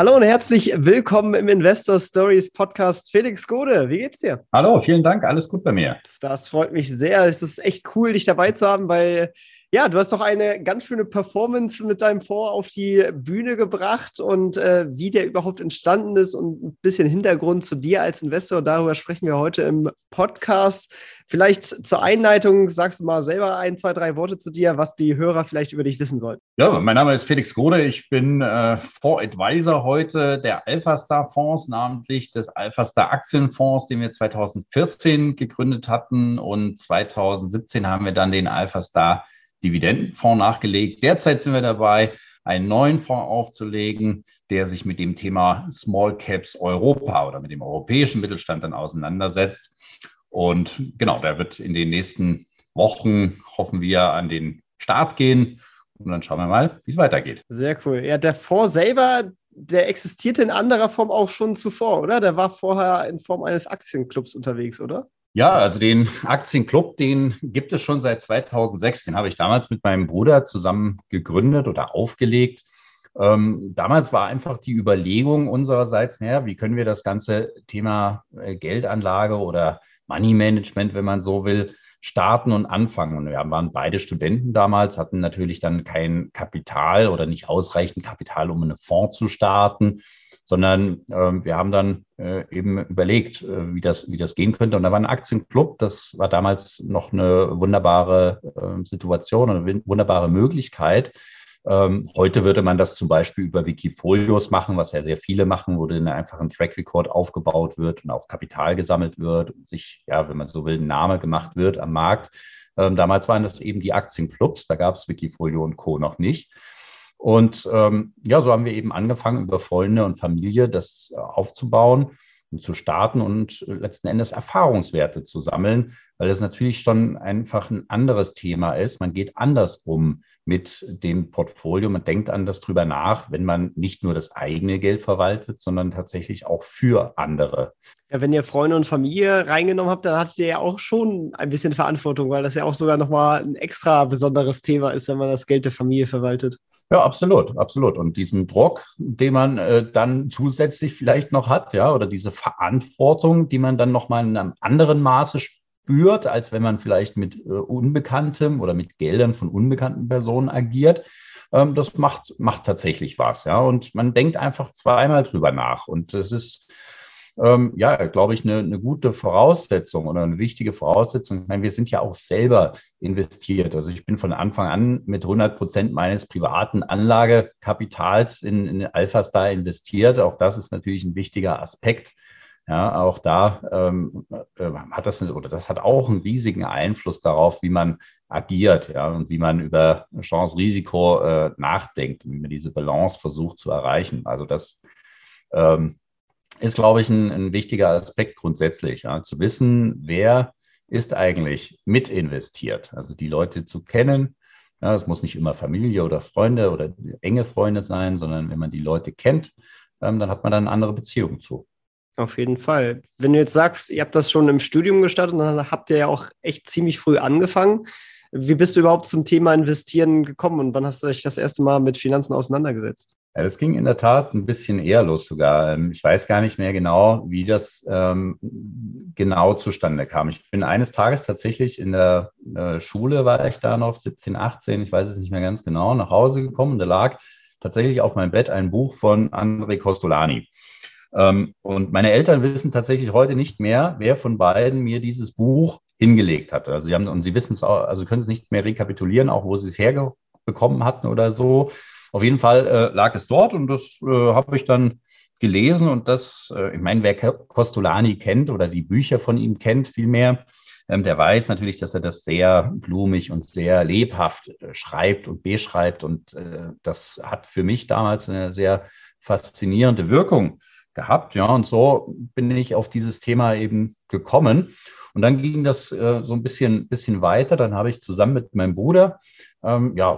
Hallo und herzlich willkommen im Investor Stories Podcast. Felix Gode, wie geht's dir? Hallo, vielen Dank, alles gut bei mir. Das freut mich sehr. Es ist echt cool, dich dabei zu haben, weil ja, du hast doch eine ganz schöne Performance mit deinem Fonds auf die Bühne gebracht und äh, wie der überhaupt entstanden ist und ein bisschen Hintergrund zu dir als Investor. Darüber sprechen wir heute im Podcast. Vielleicht zur Einleitung sagst du mal selber ein, zwei, drei Worte zu dir, was die Hörer vielleicht über dich wissen sollten. Ja, mein Name ist Felix Grode. Ich bin äh, Fondsadvisor heute der Alphastar Fonds, namentlich des Alphastar Aktienfonds, den wir 2014 gegründet hatten und 2017 haben wir dann den Alphastar Dividendenfonds nachgelegt. Derzeit sind wir dabei, einen neuen Fonds aufzulegen, der sich mit dem Thema Small Caps Europa oder mit dem europäischen Mittelstand dann auseinandersetzt. Und genau, der wird in den nächsten Wochen, hoffen wir, an den Start gehen. Und dann schauen wir mal, wie es weitergeht. Sehr cool. Ja, der Fonds selber, der existierte in anderer Form auch schon zuvor, oder? Der war vorher in Form eines Aktienclubs unterwegs, oder? Ja, also den Aktienclub, den gibt es schon seit 2006. Den habe ich damals mit meinem Bruder zusammen gegründet oder aufgelegt. Ähm, damals war einfach die Überlegung unsererseits, naja, wie können wir das ganze Thema äh, Geldanlage oder Money Management, wenn man so will, starten und anfangen. Und wir waren beide Studenten damals, hatten natürlich dann kein Kapital oder nicht ausreichend Kapital, um einen Fonds zu starten sondern äh, wir haben dann äh, eben überlegt, äh, wie, das, wie das gehen könnte. Und da war ein Aktienclub, das war damals noch eine wunderbare ähm, Situation, eine wunderbare Möglichkeit. Ähm, heute würde man das zum Beispiel über Wikifolios machen, was ja sehr viele machen, wo dann einfach ein Track Record aufgebaut wird und auch Kapital gesammelt wird und sich, ja, wenn man so will, ein Name gemacht wird am Markt. Ähm, damals waren das eben die Aktienclubs, da gab es Wikifolio und Co. noch nicht. Und ähm, ja, so haben wir eben angefangen, über Freunde und Familie das äh, aufzubauen und zu starten und letzten Endes Erfahrungswerte zu sammeln, weil das natürlich schon einfach ein anderes Thema ist. Man geht anders um mit dem Portfolio. Man denkt anders drüber nach, wenn man nicht nur das eigene Geld verwaltet, sondern tatsächlich auch für andere. Ja, wenn ihr Freunde und Familie reingenommen habt, dann hattet ihr ja auch schon ein bisschen Verantwortung, weil das ja auch sogar nochmal ein extra besonderes Thema ist, wenn man das Geld der Familie verwaltet. Ja, absolut, absolut. Und diesen Druck, den man äh, dann zusätzlich vielleicht noch hat, ja, oder diese Verantwortung, die man dann nochmal in einem anderen Maße spürt, als wenn man vielleicht mit äh, Unbekanntem oder mit Geldern von unbekannten Personen agiert, ähm, das macht, macht tatsächlich was, ja. Und man denkt einfach zweimal drüber nach. Und das ist ähm, ja, glaube ich, eine, eine gute Voraussetzung oder eine wichtige Voraussetzung. Ich meine, wir sind ja auch selber investiert. Also ich bin von Anfang an mit 100 Prozent meines privaten Anlagekapitals in, in Alphastar investiert. Auch das ist natürlich ein wichtiger Aspekt. Ja, auch da ähm, äh, hat das oder das hat auch einen riesigen Einfluss darauf, wie man agiert, ja, und wie man über Chance-Risiko äh, nachdenkt und wie man diese Balance versucht zu erreichen. Also das ähm, ist, glaube ich, ein, ein wichtiger Aspekt grundsätzlich, ja, zu wissen, wer ist eigentlich mit investiert. Also die Leute zu kennen. Ja, es muss nicht immer Familie oder Freunde oder enge Freunde sein, sondern wenn man die Leute kennt, ähm, dann hat man dann eine andere Beziehung zu. Auf jeden Fall. Wenn du jetzt sagst, ihr habt das schon im Studium gestartet, dann habt ihr ja auch echt ziemlich früh angefangen. Wie bist du überhaupt zum Thema Investieren gekommen und wann hast du dich das erste Mal mit Finanzen auseinandergesetzt? Ja, das ging in der Tat ein bisschen eher los sogar. Ähm, ich weiß gar nicht mehr genau, wie das ähm, genau zustande kam. Ich bin eines Tages tatsächlich in der äh, Schule, war ich da noch, 17, 18, ich weiß es nicht mehr ganz genau, nach Hause gekommen und da lag tatsächlich auf meinem Bett ein Buch von André Costolani. Ähm, und meine Eltern wissen tatsächlich heute nicht mehr, wer von beiden mir dieses Buch hingelegt hat. Also sie haben, und sie wissen es auch, also können es nicht mehr rekapitulieren, auch wo sie es herbekommen hatten oder so. Auf jeden Fall äh, lag es dort und das äh, habe ich dann gelesen und das, äh, ich meine, wer Costolani kennt oder die Bücher von ihm kennt vielmehr, ähm, der weiß natürlich, dass er das sehr blumig und sehr lebhaft äh, schreibt und beschreibt und äh, das hat für mich damals eine sehr faszinierende Wirkung gehabt. Ja, und so bin ich auf dieses Thema eben gekommen. Und dann ging das äh, so ein bisschen, bisschen weiter. Dann habe ich zusammen mit meinem Bruder ähm, ja,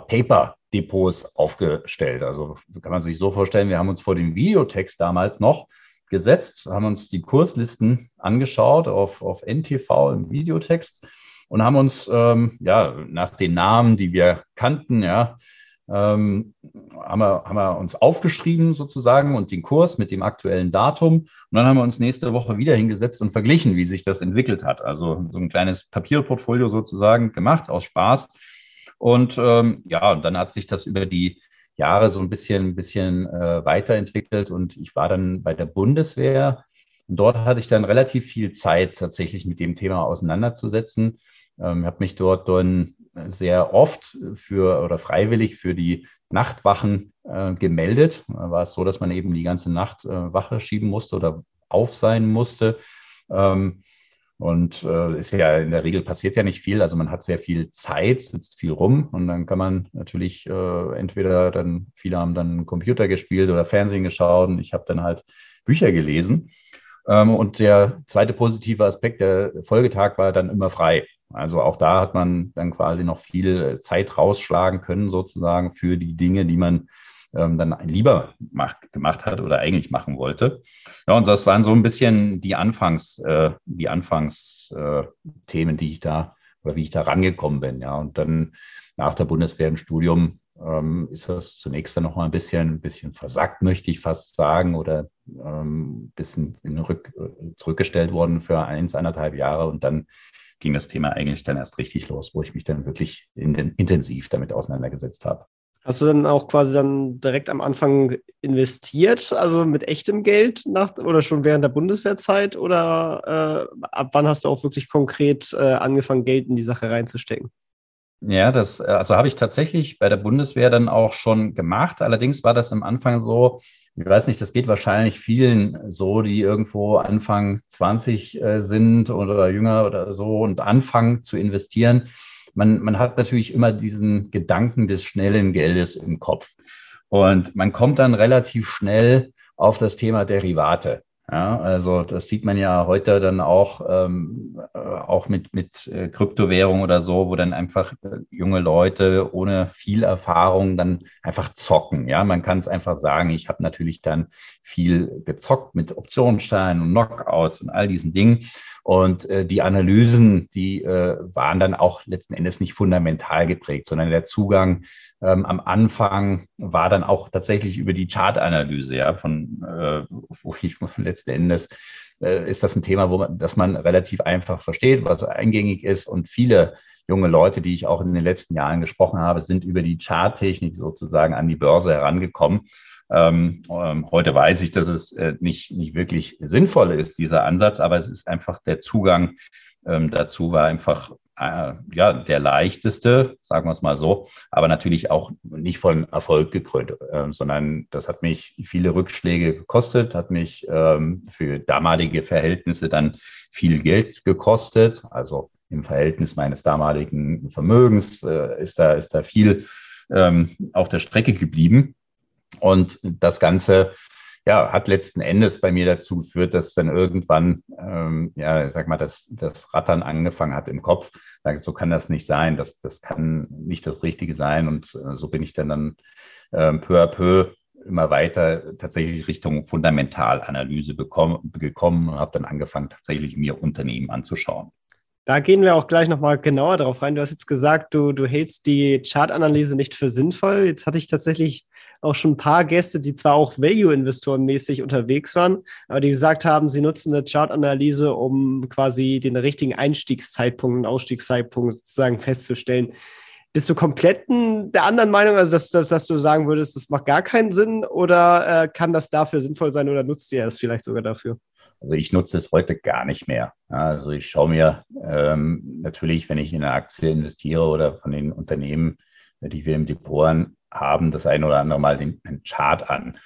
Paper-Depots aufgestellt. Also kann man sich so vorstellen, wir haben uns vor dem Videotext damals noch gesetzt, haben uns die Kurslisten angeschaut auf, auf NTV im Videotext und haben uns ähm, ja, nach den Namen, die wir kannten, ja, ähm, haben, wir, haben wir uns aufgeschrieben sozusagen und den Kurs mit dem aktuellen Datum. Und dann haben wir uns nächste Woche wieder hingesetzt und verglichen, wie sich das entwickelt hat. Also so ein kleines Papierportfolio sozusagen gemacht aus Spaß. Und ähm, ja, dann hat sich das über die Jahre so ein bisschen, bisschen äh, weiterentwickelt und ich war dann bei der Bundeswehr. Und dort hatte ich dann relativ viel Zeit, tatsächlich mit dem Thema auseinanderzusetzen. Ähm, habe mich dort dann sehr oft für oder freiwillig für die Nachtwachen äh, gemeldet. Da war es so, dass man eben die ganze Nacht äh, Wache schieben musste oder auf sein musste. Ähm, und äh, ist ja in der Regel passiert ja nicht viel. Also man hat sehr viel Zeit, sitzt viel rum und dann kann man natürlich äh, entweder dann, viele haben dann Computer gespielt oder Fernsehen geschaut und ich habe dann halt Bücher gelesen. Ähm, und der zweite positive Aspekt, der Folgetag war dann immer frei. Also auch da hat man dann quasi noch viel Zeit rausschlagen können, sozusagen für die Dinge, die man ähm, dann lieber macht, gemacht hat oder eigentlich machen wollte. Ja, und das waren so ein bisschen die Anfangs, äh, die Anfangsthemen, äh, die ich da oder wie ich da rangekommen bin. Ja, und dann nach der Bundeswehr im Studium ähm, ist das zunächst dann noch mal ein bisschen, ein bisschen versackt, möchte ich fast sagen, oder ähm, ein bisschen Rück, zurückgestellt worden für eins, anderthalb Jahre und dann ging das Thema eigentlich dann erst richtig los, wo ich mich dann wirklich in, intensiv damit auseinandergesetzt habe. Hast du dann auch quasi dann direkt am Anfang investiert, also mit echtem Geld nach, oder schon während der Bundeswehrzeit oder äh, ab wann hast du auch wirklich konkret äh, angefangen, Geld in die Sache reinzustecken? Ja, das also habe ich tatsächlich bei der Bundeswehr dann auch schon gemacht. Allerdings war das am Anfang so, ich weiß nicht, das geht wahrscheinlich vielen so, die irgendwo Anfang 20 äh, sind oder jünger oder so und anfangen zu investieren man, man hat natürlich immer diesen Gedanken des schnellen Geldes im Kopf. Und man kommt dann relativ schnell auf das Thema Derivate. Ja, also das sieht man ja heute dann auch, ähm, äh, auch mit, mit äh, Kryptowährung oder so, wo dann einfach äh, junge Leute ohne viel Erfahrung dann einfach zocken. Ja, man kann es einfach sagen, ich habe natürlich dann viel gezockt mit Optionsscheinen und Knockouts und all diesen Dingen. Und äh, die Analysen, die äh, waren dann auch letzten Endes nicht fundamental geprägt, sondern der Zugang ähm, am Anfang war dann auch tatsächlich über die Chartanalyse, ja, von äh, wo ich letzten Endes äh, ist das ein Thema, wo man, das man relativ einfach versteht, was eingängig ist und viele junge Leute, die ich auch in den letzten Jahren gesprochen habe, sind über die Charttechnik sozusagen an die Börse herangekommen. Ähm, ähm, heute weiß ich, dass es äh, nicht, nicht wirklich sinnvoll ist, dieser Ansatz, aber es ist einfach der Zugang ähm, dazu war einfach äh, ja, der leichteste, sagen wir es mal so, aber natürlich auch nicht von Erfolg gekrönt, äh, sondern das hat mich viele Rückschläge gekostet, hat mich ähm, für damalige Verhältnisse dann viel Geld gekostet. Also im Verhältnis meines damaligen Vermögens äh, ist, da, ist da viel ähm, auf der Strecke geblieben. Und das Ganze ja, hat letzten Endes bei mir dazu geführt, dass dann irgendwann, ähm, ja, ich sag mal, das, das Rattern angefangen hat im Kopf. So kann das nicht sein, das, das kann nicht das Richtige sein. Und äh, so bin ich dann, dann äh, peu à peu immer weiter tatsächlich Richtung Fundamentalanalyse bekommen, gekommen und habe dann angefangen, tatsächlich mir Unternehmen anzuschauen. Da gehen wir auch gleich nochmal genauer drauf rein. Du hast jetzt gesagt, du, du hältst die Chartanalyse nicht für sinnvoll. Jetzt hatte ich tatsächlich auch schon ein paar Gäste, die zwar auch Value-Investoren mäßig unterwegs waren, aber die gesagt haben, sie nutzen eine Chartanalyse, um quasi den richtigen Einstiegszeitpunkt und Ausstiegszeitpunkt sozusagen festzustellen. Bist du komplett der anderen Meinung, also dass, dass, dass du sagen würdest, das macht gar keinen Sinn oder äh, kann das dafür sinnvoll sein oder nutzt ihr es vielleicht sogar dafür? Also ich nutze es heute gar nicht mehr. Also ich schaue mir ähm, natürlich, wenn ich in eine Aktie investiere oder von den Unternehmen, die wir im Depot haben, das eine oder andere Mal den, den Chart an.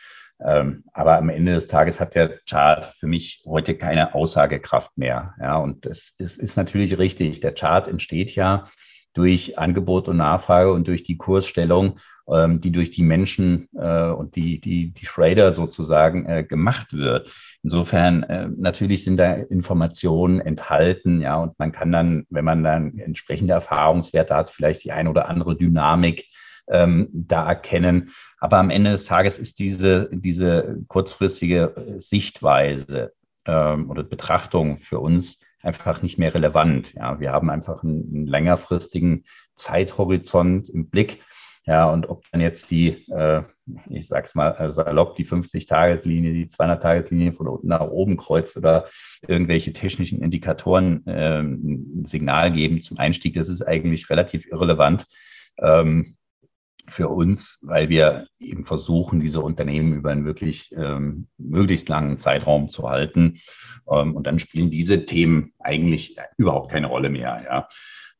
Ähm, aber am Ende des Tages hat der Chart für mich heute keine Aussagekraft mehr. Ja, und das ist, ist natürlich richtig. Der Chart entsteht ja durch Angebot und Nachfrage und durch die Kursstellung, ähm, die durch die Menschen äh, und die, die, die Trader sozusagen äh, gemacht wird. Insofern äh, natürlich sind da Informationen enthalten, ja, und man kann dann, wenn man dann entsprechende Erfahrungswerte hat, vielleicht die ein oder andere Dynamik ähm, da erkennen. Aber am Ende des Tages ist diese, diese kurzfristige Sichtweise ähm, oder Betrachtung für uns einfach nicht mehr relevant. Ja, wir haben einfach einen, einen längerfristigen Zeithorizont im Blick. Ja, und ob dann jetzt die, äh, ich sag's mal äh, salopp, die 50-Tageslinie, die 200-Tageslinie von unten nach oben kreuzt oder irgendwelche technischen Indikatoren äh, ein Signal geben zum Einstieg, das ist eigentlich relativ irrelevant. Ähm, für uns, weil wir eben versuchen, diese Unternehmen über einen wirklich ähm, möglichst langen Zeitraum zu halten. Ähm, und dann spielen diese Themen eigentlich überhaupt keine Rolle mehr. Ja.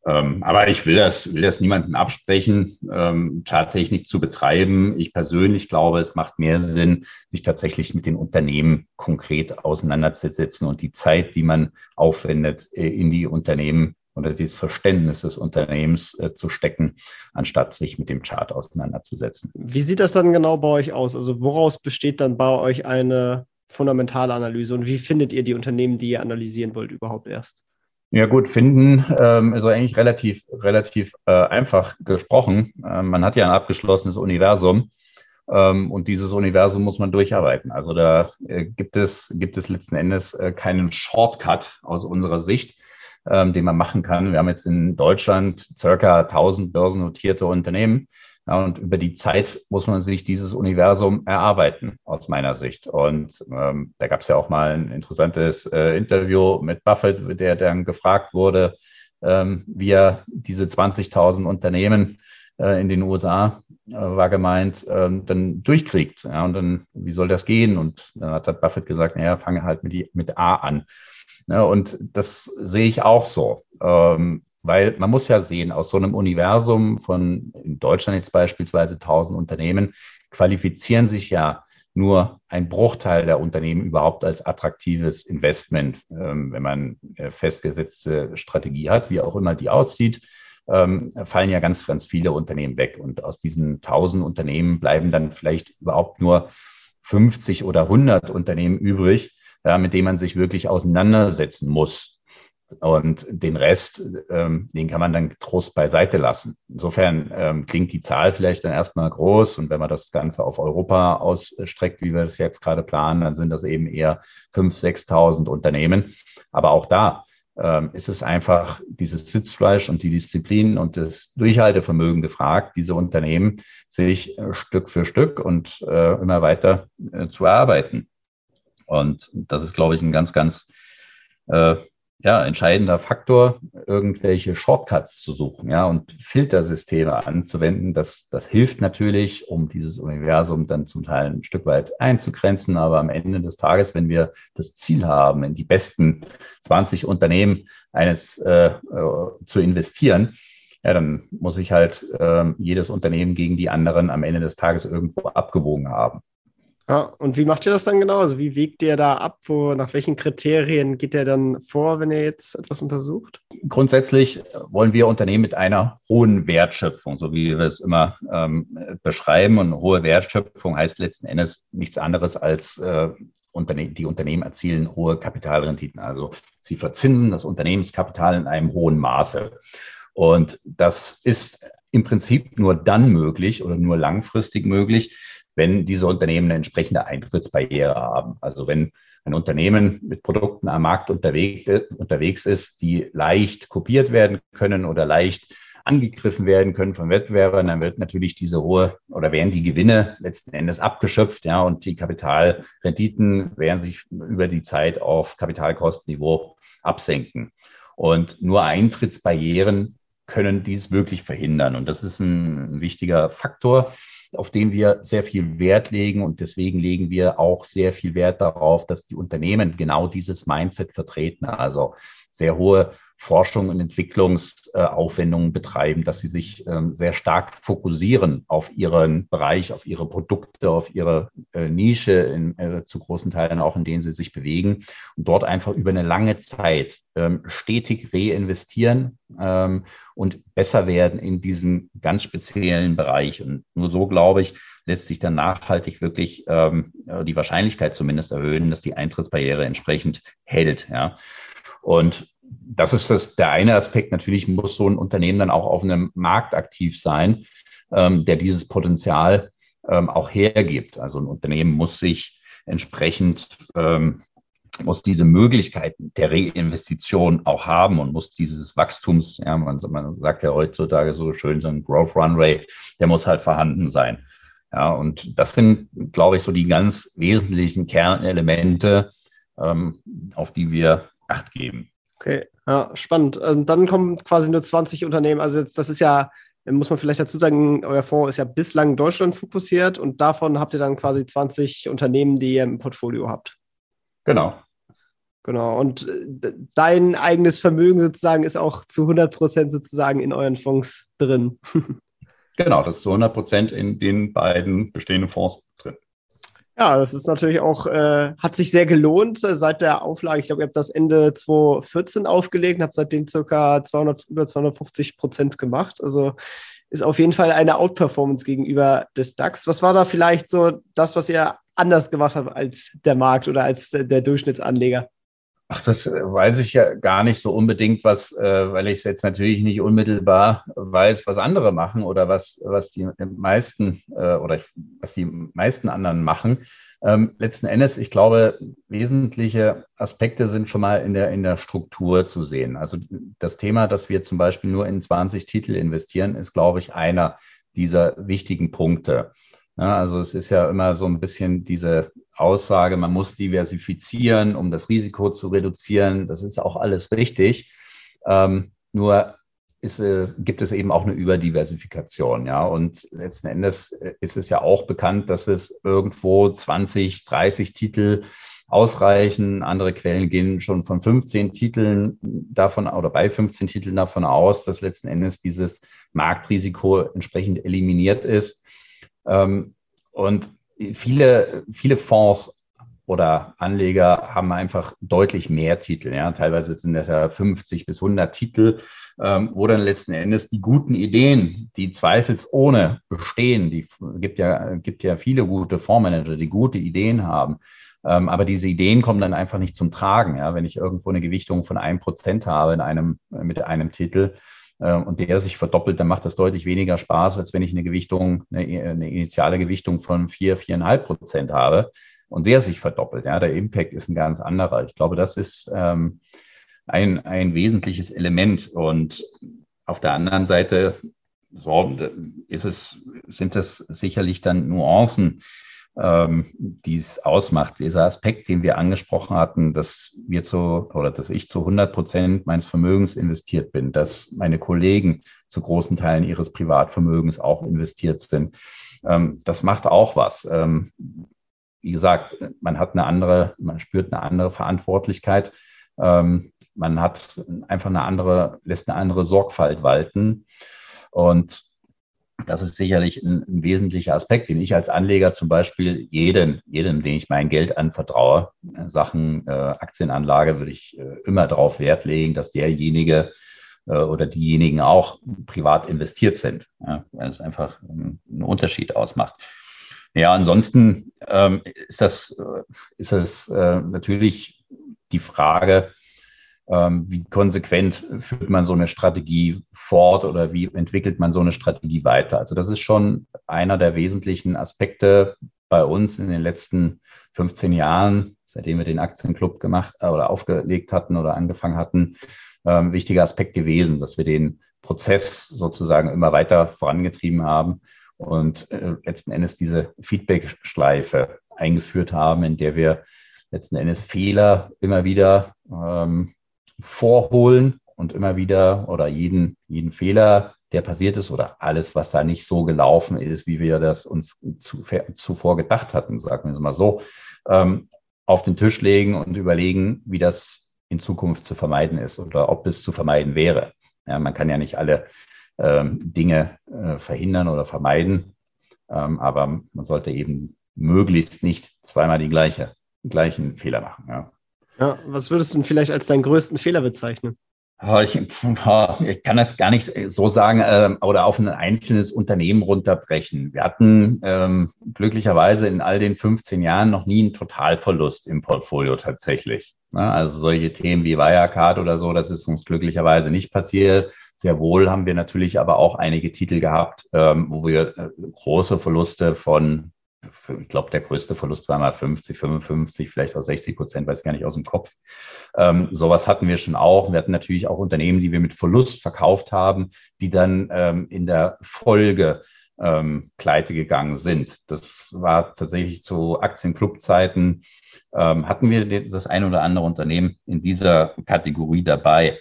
Ähm, aber ich will das, will das niemandem absprechen, ähm, Charttechnik zu betreiben. Ich persönlich glaube, es macht mehr Sinn, sich tatsächlich mit den Unternehmen konkret auseinanderzusetzen und die Zeit, die man aufwendet, äh, in die Unternehmen oder dieses Verständnis des Unternehmens äh, zu stecken, anstatt sich mit dem Chart auseinanderzusetzen. Wie sieht das dann genau bei euch aus? Also woraus besteht dann bei euch eine fundamentale Analyse und wie findet ihr die Unternehmen, die ihr analysieren wollt, überhaupt erst? Ja gut, finden ähm, ist eigentlich relativ, relativ äh, einfach gesprochen. Ähm, man hat ja ein abgeschlossenes Universum ähm, und dieses Universum muss man durcharbeiten. Also da äh, gibt, es, gibt es letzten Endes äh, keinen Shortcut aus unserer Sicht ähm, den man machen kann. Wir haben jetzt in Deutschland circa 1000 börsennotierte Unternehmen. Ja, und über die Zeit muss man sich dieses Universum erarbeiten, aus meiner Sicht. Und ähm, da gab es ja auch mal ein interessantes äh, Interview mit Buffett, der dann gefragt wurde, ähm, wie er diese 20.000 Unternehmen äh, in den USA, äh, war gemeint, ähm, dann durchkriegt. Ja, und dann, wie soll das gehen? Und dann hat Buffett gesagt, naja, fange halt mit, die, mit A an. Ja, und das sehe ich auch so. Ähm, weil man muss ja sehen, aus so einem Universum von in Deutschland jetzt beispielsweise 1000 Unternehmen qualifizieren sich ja nur ein Bruchteil der Unternehmen überhaupt als attraktives Investment, ähm, wenn man äh, festgesetzte Strategie hat, wie auch immer die aussieht. Ähm, fallen ja ganz, ganz viele Unternehmen weg. Und aus diesen 1000 Unternehmen bleiben dann vielleicht überhaupt nur 50 oder 100 Unternehmen übrig, mit dem man sich wirklich auseinandersetzen muss. Und den Rest, ähm, den kann man dann Trost beiseite lassen. Insofern ähm, klingt die Zahl vielleicht dann erstmal groß. Und wenn man das Ganze auf Europa ausstreckt, wie wir das jetzt gerade planen, dann sind das eben eher 5.000, 6.000 Unternehmen. Aber auch da ähm, ist es einfach dieses Sitzfleisch und die Disziplin und das Durchhaltevermögen gefragt, diese Unternehmen sich äh, Stück für Stück und äh, immer weiter äh, zu erarbeiten. Und das ist, glaube ich, ein ganz, ganz äh, ja, entscheidender Faktor, irgendwelche Shortcuts zu suchen, ja, und Filtersysteme anzuwenden. Das, das hilft natürlich, um dieses Universum dann zum Teil ein Stück weit einzugrenzen. Aber am Ende des Tages, wenn wir das Ziel haben, in die besten 20 Unternehmen eines äh, äh, zu investieren, ja, dann muss ich halt äh, jedes Unternehmen gegen die anderen am Ende des Tages irgendwo abgewogen haben. Ja, und wie macht ihr das dann genau? Also wie wägt ihr da ab? Wo, nach welchen Kriterien geht ihr dann vor, wenn ihr jetzt etwas untersucht? Grundsätzlich wollen wir Unternehmen mit einer hohen Wertschöpfung, so wie wir es immer ähm, beschreiben. Und hohe Wertschöpfung heißt letzten Endes nichts anderes als äh, Unterne die Unternehmen erzielen hohe Kapitalrenditen. Also sie verzinsen das Unternehmenskapital in einem hohen Maße. Und das ist im Prinzip nur dann möglich oder nur langfristig möglich, wenn diese Unternehmen eine entsprechende Eintrittsbarriere haben. Also wenn ein Unternehmen mit Produkten am Markt unterwegs, ist, die leicht kopiert werden können oder leicht angegriffen werden können von Wettbewerbern, dann wird natürlich diese hohe oder werden die Gewinne letzten Endes abgeschöpft, ja, und die Kapitalrenditen werden sich über die Zeit auf Kapitalkostenniveau absenken. Und nur Eintrittsbarrieren können dies wirklich verhindern. Und das ist ein wichtiger Faktor auf den wir sehr viel Wert legen. Und deswegen legen wir auch sehr viel Wert darauf, dass die Unternehmen genau dieses Mindset vertreten. Also sehr hohe Forschung und Entwicklungsaufwendungen betreiben, dass sie sich ähm, sehr stark fokussieren auf ihren Bereich, auf ihre Produkte, auf ihre äh, Nische, in, äh, zu großen Teilen auch, in denen sie sich bewegen und dort einfach über eine lange Zeit ähm, stetig reinvestieren ähm, und besser werden in diesem ganz speziellen Bereich. Und nur so, glaube ich, lässt sich dann nachhaltig wirklich die Wahrscheinlichkeit zumindest erhöhen, dass die Eintrittsbarriere entsprechend hält. Und das ist das, der eine Aspekt. Natürlich muss so ein Unternehmen dann auch auf einem Markt aktiv sein, ähm, der dieses Potenzial ähm, auch hergibt. Also ein Unternehmen muss sich entsprechend, ähm, muss diese Möglichkeiten der Reinvestition auch haben und muss dieses Wachstums, ja, man, man sagt ja heutzutage so schön, so ein Growth Run Rate, der muss halt vorhanden sein. Ja, und das sind, glaube ich, so die ganz wesentlichen Kernelemente, ähm, auf die wir Acht geben. Okay, ja, spannend. Und ähm, dann kommen quasi nur 20 Unternehmen. Also jetzt, das ist ja, muss man vielleicht dazu sagen, euer Fonds ist ja bislang Deutschland fokussiert und davon habt ihr dann quasi 20 Unternehmen, die ihr im Portfolio habt. Genau. Genau. Und äh, dein eigenes Vermögen sozusagen ist auch zu 100 Prozent sozusagen in euren Fonds drin. genau, das ist zu 100 Prozent in den beiden bestehenden Fonds drin. Ja, das ist natürlich auch, äh, hat sich sehr gelohnt äh, seit der Auflage. Ich glaube, ihr habt das Ende 2014 aufgelegt und habt seitdem circa 200, über 250 Prozent gemacht. Also ist auf jeden Fall eine Outperformance gegenüber des DAX. Was war da vielleicht so das, was ihr anders gemacht habt als der Markt oder als der, der Durchschnittsanleger? Ach, das weiß ich ja gar nicht so unbedingt, was, äh, weil ich es jetzt natürlich nicht unmittelbar weiß, was andere machen oder was, was die meisten äh, oder was die meisten anderen machen. Ähm, letzten Endes, ich glaube, wesentliche Aspekte sind schon mal in der, in der Struktur zu sehen. Also das Thema, dass wir zum Beispiel nur in 20 Titel investieren, ist, glaube ich, einer dieser wichtigen Punkte. Ja, also es ist ja immer so ein bisschen diese Aussage, man muss diversifizieren, um das Risiko zu reduzieren. Das ist auch alles richtig. Ähm, nur ist, äh, gibt es eben auch eine Überdiversifikation. Ja? Und letzten Endes äh, ist es ja auch bekannt, dass es irgendwo 20, 30 Titel ausreichen. Andere Quellen gehen schon von 15 Titeln davon oder bei 15 Titeln davon aus, dass letzten Endes dieses Marktrisiko entsprechend eliminiert ist. Ähm, und viele, viele Fonds oder Anleger haben einfach deutlich mehr Titel. Ja. Teilweise sind das ja 50 bis 100 Titel, ähm, wo dann letzten Endes die guten Ideen, die zweifelsohne bestehen, die gibt ja, gibt ja viele gute Fondsmanager, die gute Ideen haben. Ähm, aber diese Ideen kommen dann einfach nicht zum Tragen. Ja. Wenn ich irgendwo eine Gewichtung von einem Prozent habe in einem, mit einem Titel, und der sich verdoppelt, dann macht das deutlich weniger Spaß, als wenn ich eine Gewichtung, eine, eine initiale Gewichtung von vier, viereinhalb Prozent habe und der sich verdoppelt. Ja, der Impact ist ein ganz anderer. Ich glaube, das ist ähm, ein, ein wesentliches Element. Und auf der anderen Seite so, ist es, sind das sicherlich dann Nuancen, ähm, die es ausmacht. Dieser Aspekt, den wir angesprochen hatten, dass wir zu oder dass ich zu 100 Prozent meines Vermögens investiert bin, dass meine Kollegen zu großen Teilen ihres Privatvermögens auch investiert sind. Ähm, das macht auch was. Ähm, wie gesagt, man hat eine andere, man spürt eine andere Verantwortlichkeit. Ähm, man hat einfach eine andere, lässt eine andere Sorgfalt walten. Und das ist sicherlich ein, ein, wesentlicher Aspekt, den ich als Anleger zum Beispiel jedem, jedem, den ich mein Geld anvertraue, in Sachen äh, Aktienanlage, würde ich äh, immer darauf Wert legen, dass derjenige äh, oder diejenigen auch privat investiert sind, ja, weil es einfach einen Unterschied ausmacht. Ja, ansonsten ähm, ist das, äh, ist das äh, natürlich die Frage, ähm, wie konsequent führt man so eine Strategie fort oder wie entwickelt man so eine Strategie weiter? Also das ist schon einer der wesentlichen Aspekte bei uns in den letzten 15 Jahren, seitdem wir den Aktienclub gemacht äh, oder aufgelegt hatten oder angefangen hatten, ähm, wichtiger Aspekt gewesen, dass wir den Prozess sozusagen immer weiter vorangetrieben haben und äh, letzten Endes diese Feedback-Schleife eingeführt haben, in der wir letzten Endes Fehler immer wieder ähm, vorholen und immer wieder oder jeden, jeden Fehler, der passiert ist oder alles, was da nicht so gelaufen ist, wie wir das uns zu, zuvor gedacht hatten, sagen wir es mal so, ähm, auf den Tisch legen und überlegen, wie das in Zukunft zu vermeiden ist oder ob es zu vermeiden wäre. Ja, man kann ja nicht alle ähm, Dinge äh, verhindern oder vermeiden, ähm, aber man sollte eben möglichst nicht zweimal die gleiche, gleichen Fehler machen. Ja. Ja, was würdest du vielleicht als deinen größten Fehler bezeichnen? Ich, ich, kann das gar nicht so sagen äh, oder auf ein einzelnes Unternehmen runterbrechen. Wir hatten ähm, glücklicherweise in all den 15 Jahren noch nie einen Totalverlust im Portfolio tatsächlich. Also solche Themen wie Wirecard oder so, das ist uns glücklicherweise nicht passiert. Sehr wohl haben wir natürlich aber auch einige Titel gehabt, ähm, wo wir äh, große Verluste von ich glaube, der größte Verlust war mal 50, 55, vielleicht auch 60 Prozent, weiß gar nicht aus dem Kopf. Ähm, sowas hatten wir schon auch. Wir hatten natürlich auch Unternehmen, die wir mit Verlust verkauft haben, die dann ähm, in der Folge ähm, pleite gegangen sind. Das war tatsächlich zu Aktienclub-Zeiten, ähm, hatten wir das ein oder andere Unternehmen in dieser Kategorie dabei.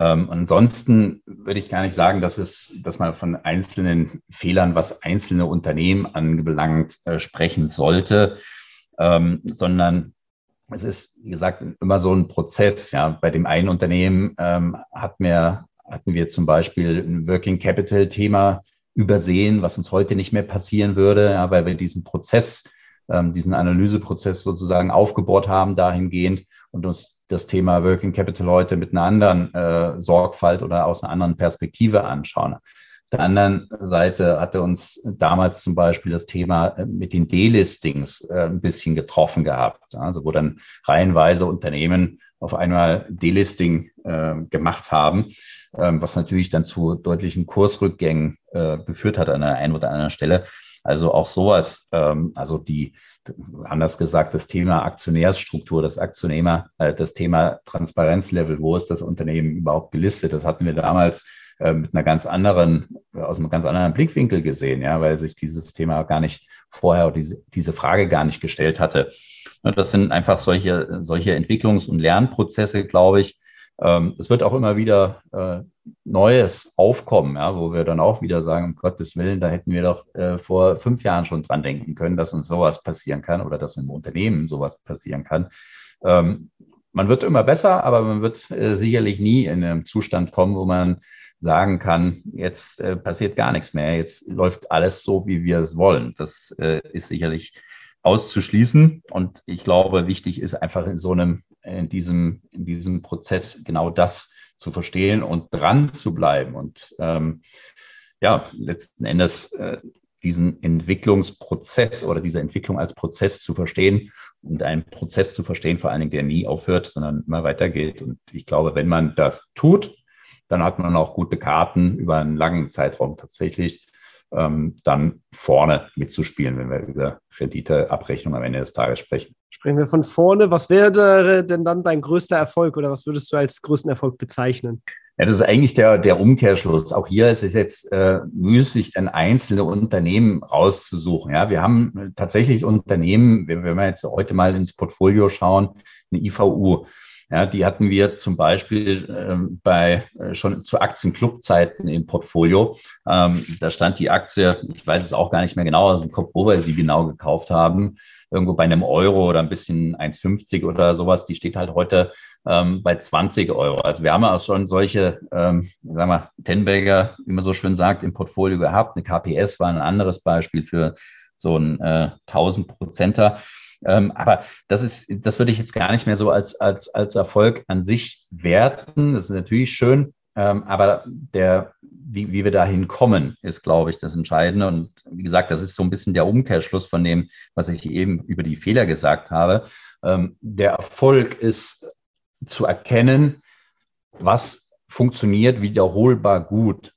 Ähm, ansonsten würde ich gar nicht sagen, dass es, dass man von einzelnen Fehlern, was einzelne Unternehmen anbelangt, äh, sprechen sollte, ähm, sondern es ist, wie gesagt, immer so ein Prozess. Ja, bei dem einen Unternehmen ähm, hat mir, hatten wir zum Beispiel ein Working Capital Thema übersehen, was uns heute nicht mehr passieren würde, ja, weil wir diesen Prozess, ähm, diesen Analyseprozess sozusagen aufgebohrt haben dahingehend und uns das Thema Working Capital heute mit einer anderen äh, Sorgfalt oder aus einer anderen Perspektive anschauen. Auf der anderen Seite hatte uns damals zum Beispiel das Thema äh, mit den D-Listings äh, ein bisschen getroffen gehabt. Also wo dann reihenweise Unternehmen auf einmal D-Listing äh, gemacht haben, ähm, was natürlich dann zu deutlichen Kursrückgängen äh, geführt hat an der einen oder anderen Stelle. Also auch sowas, ähm, also die anders gesagt, das Thema Aktionärsstruktur, das Aktionämer, äh, das Thema Transparenzlevel, wo ist das Unternehmen überhaupt gelistet? Das hatten wir damals äh, mit einer ganz anderen, aus einem ganz anderen Blickwinkel gesehen, ja, weil sich dieses Thema gar nicht vorher diese, diese Frage gar nicht gestellt hatte. Das sind einfach solche, solche Entwicklungs- und Lernprozesse, glaube ich, ähm, es wird auch immer wieder äh, Neues aufkommen, ja, wo wir dann auch wieder sagen, um Gottes Willen, da hätten wir doch äh, vor fünf Jahren schon dran denken können, dass uns sowas passieren kann oder dass im Unternehmen sowas passieren kann. Ähm, man wird immer besser, aber man wird äh, sicherlich nie in einem Zustand kommen, wo man sagen kann, jetzt äh, passiert gar nichts mehr, jetzt läuft alles so, wie wir es wollen. Das äh, ist sicherlich auszuschließen. Und ich glaube, wichtig ist einfach in so einem in diesem, in diesem Prozess genau das zu verstehen und dran zu bleiben und ähm, ja, letzten Endes äh, diesen Entwicklungsprozess oder diese Entwicklung als Prozess zu verstehen und einen Prozess zu verstehen, vor allen Dingen, der nie aufhört, sondern immer weitergeht. Und ich glaube, wenn man das tut, dann hat man auch gute Karten über einen langen Zeitraum tatsächlich ähm, dann vorne mitzuspielen, wenn wir über Renditeabrechnung am Ende des Tages sprechen. Sprechen wir von vorne. Was wäre denn dann dein größter Erfolg oder was würdest du als größten Erfolg bezeichnen? Ja, das ist eigentlich der, der Umkehrschluss. Auch hier ist es jetzt äh, müßig, dann einzelne Unternehmen rauszusuchen. Ja, wir haben tatsächlich Unternehmen, wenn wir jetzt heute mal ins Portfolio schauen, eine IVU. Ja, die hatten wir zum Beispiel ähm, bei äh, schon zu Aktienclub-Zeiten im Portfolio. Ähm, da stand die Aktie, ich weiß es auch gar nicht mehr genau aus dem Kopf, wo wir sie genau gekauft haben, irgendwo bei einem Euro oder ein bisschen 1,50 oder sowas. Die steht halt heute ähm, bei 20 Euro. Also wir haben auch schon solche, ähm, sagen wir, Tenberger, wie man so schön sagt, im Portfolio gehabt. Eine KPS war ein anderes Beispiel für so ein äh, 1000 Prozenter. Ähm, aber das ist, das würde ich jetzt gar nicht mehr so als, als, als Erfolg an sich werten. Das ist natürlich schön, ähm, aber der, wie, wie wir dahin kommen, ist, glaube ich, das Entscheidende. Und wie gesagt, das ist so ein bisschen der Umkehrschluss von dem, was ich eben über die Fehler gesagt habe. Ähm, der Erfolg ist zu erkennen, was funktioniert wiederholbar gut.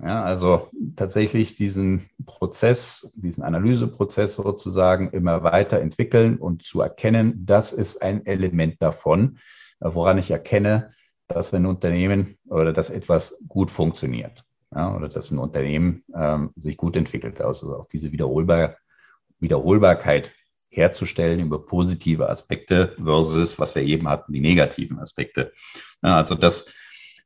Ja, also tatsächlich diesen Prozess, diesen Analyseprozess sozusagen immer weiterentwickeln und zu erkennen, das ist ein Element davon, woran ich erkenne, dass ein Unternehmen oder dass etwas gut funktioniert ja, oder dass ein Unternehmen ähm, sich gut entwickelt. Also auch diese Wiederholbar Wiederholbarkeit herzustellen über positive Aspekte versus, was wir eben hatten, die negativen Aspekte. Ja, also das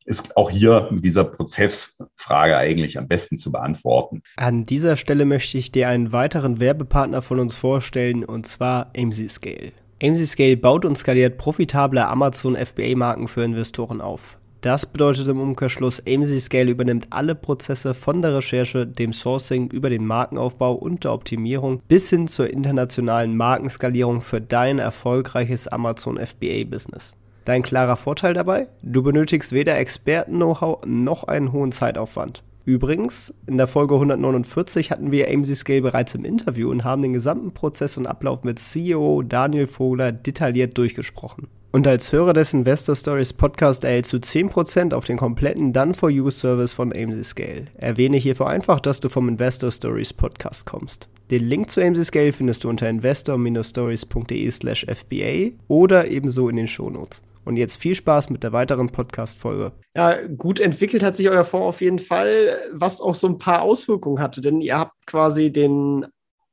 ist auch hier mit dieser Prozessfrage eigentlich am besten zu beantworten. An dieser Stelle möchte ich dir einen weiteren Werbepartner von uns vorstellen, und zwar MC Scale. AMC Scale baut und skaliert profitable Amazon FBA-Marken für Investoren auf. Das bedeutet im Umkehrschluss, AMC Scale übernimmt alle Prozesse von der Recherche, dem Sourcing über den Markenaufbau und der Optimierung bis hin zur internationalen Markenskalierung für dein erfolgreiches Amazon FBA-Business. Dein klarer Vorteil dabei? Du benötigst weder Experten-Know-how noch einen hohen Zeitaufwand. Übrigens, in der Folge 149 hatten wir AMC Scale bereits im Interview und haben den gesamten Prozess und Ablauf mit CEO Daniel Vogler detailliert durchgesprochen. Und als Hörer des Investor Stories Podcast erhältst du 10% auf den kompletten Done-for-You-Service von AMC Scale. Erwähne hierfür einfach, dass du vom Investor Stories Podcast kommst. Den Link zu AMC Scale findest du unter investor-stories.de slash FBA oder ebenso in den Shownotes. Und jetzt viel Spaß mit der weiteren Podcast-Folge. Ja, gut entwickelt hat sich euer Fonds auf jeden Fall, was auch so ein paar Auswirkungen hatte, denn ihr habt quasi den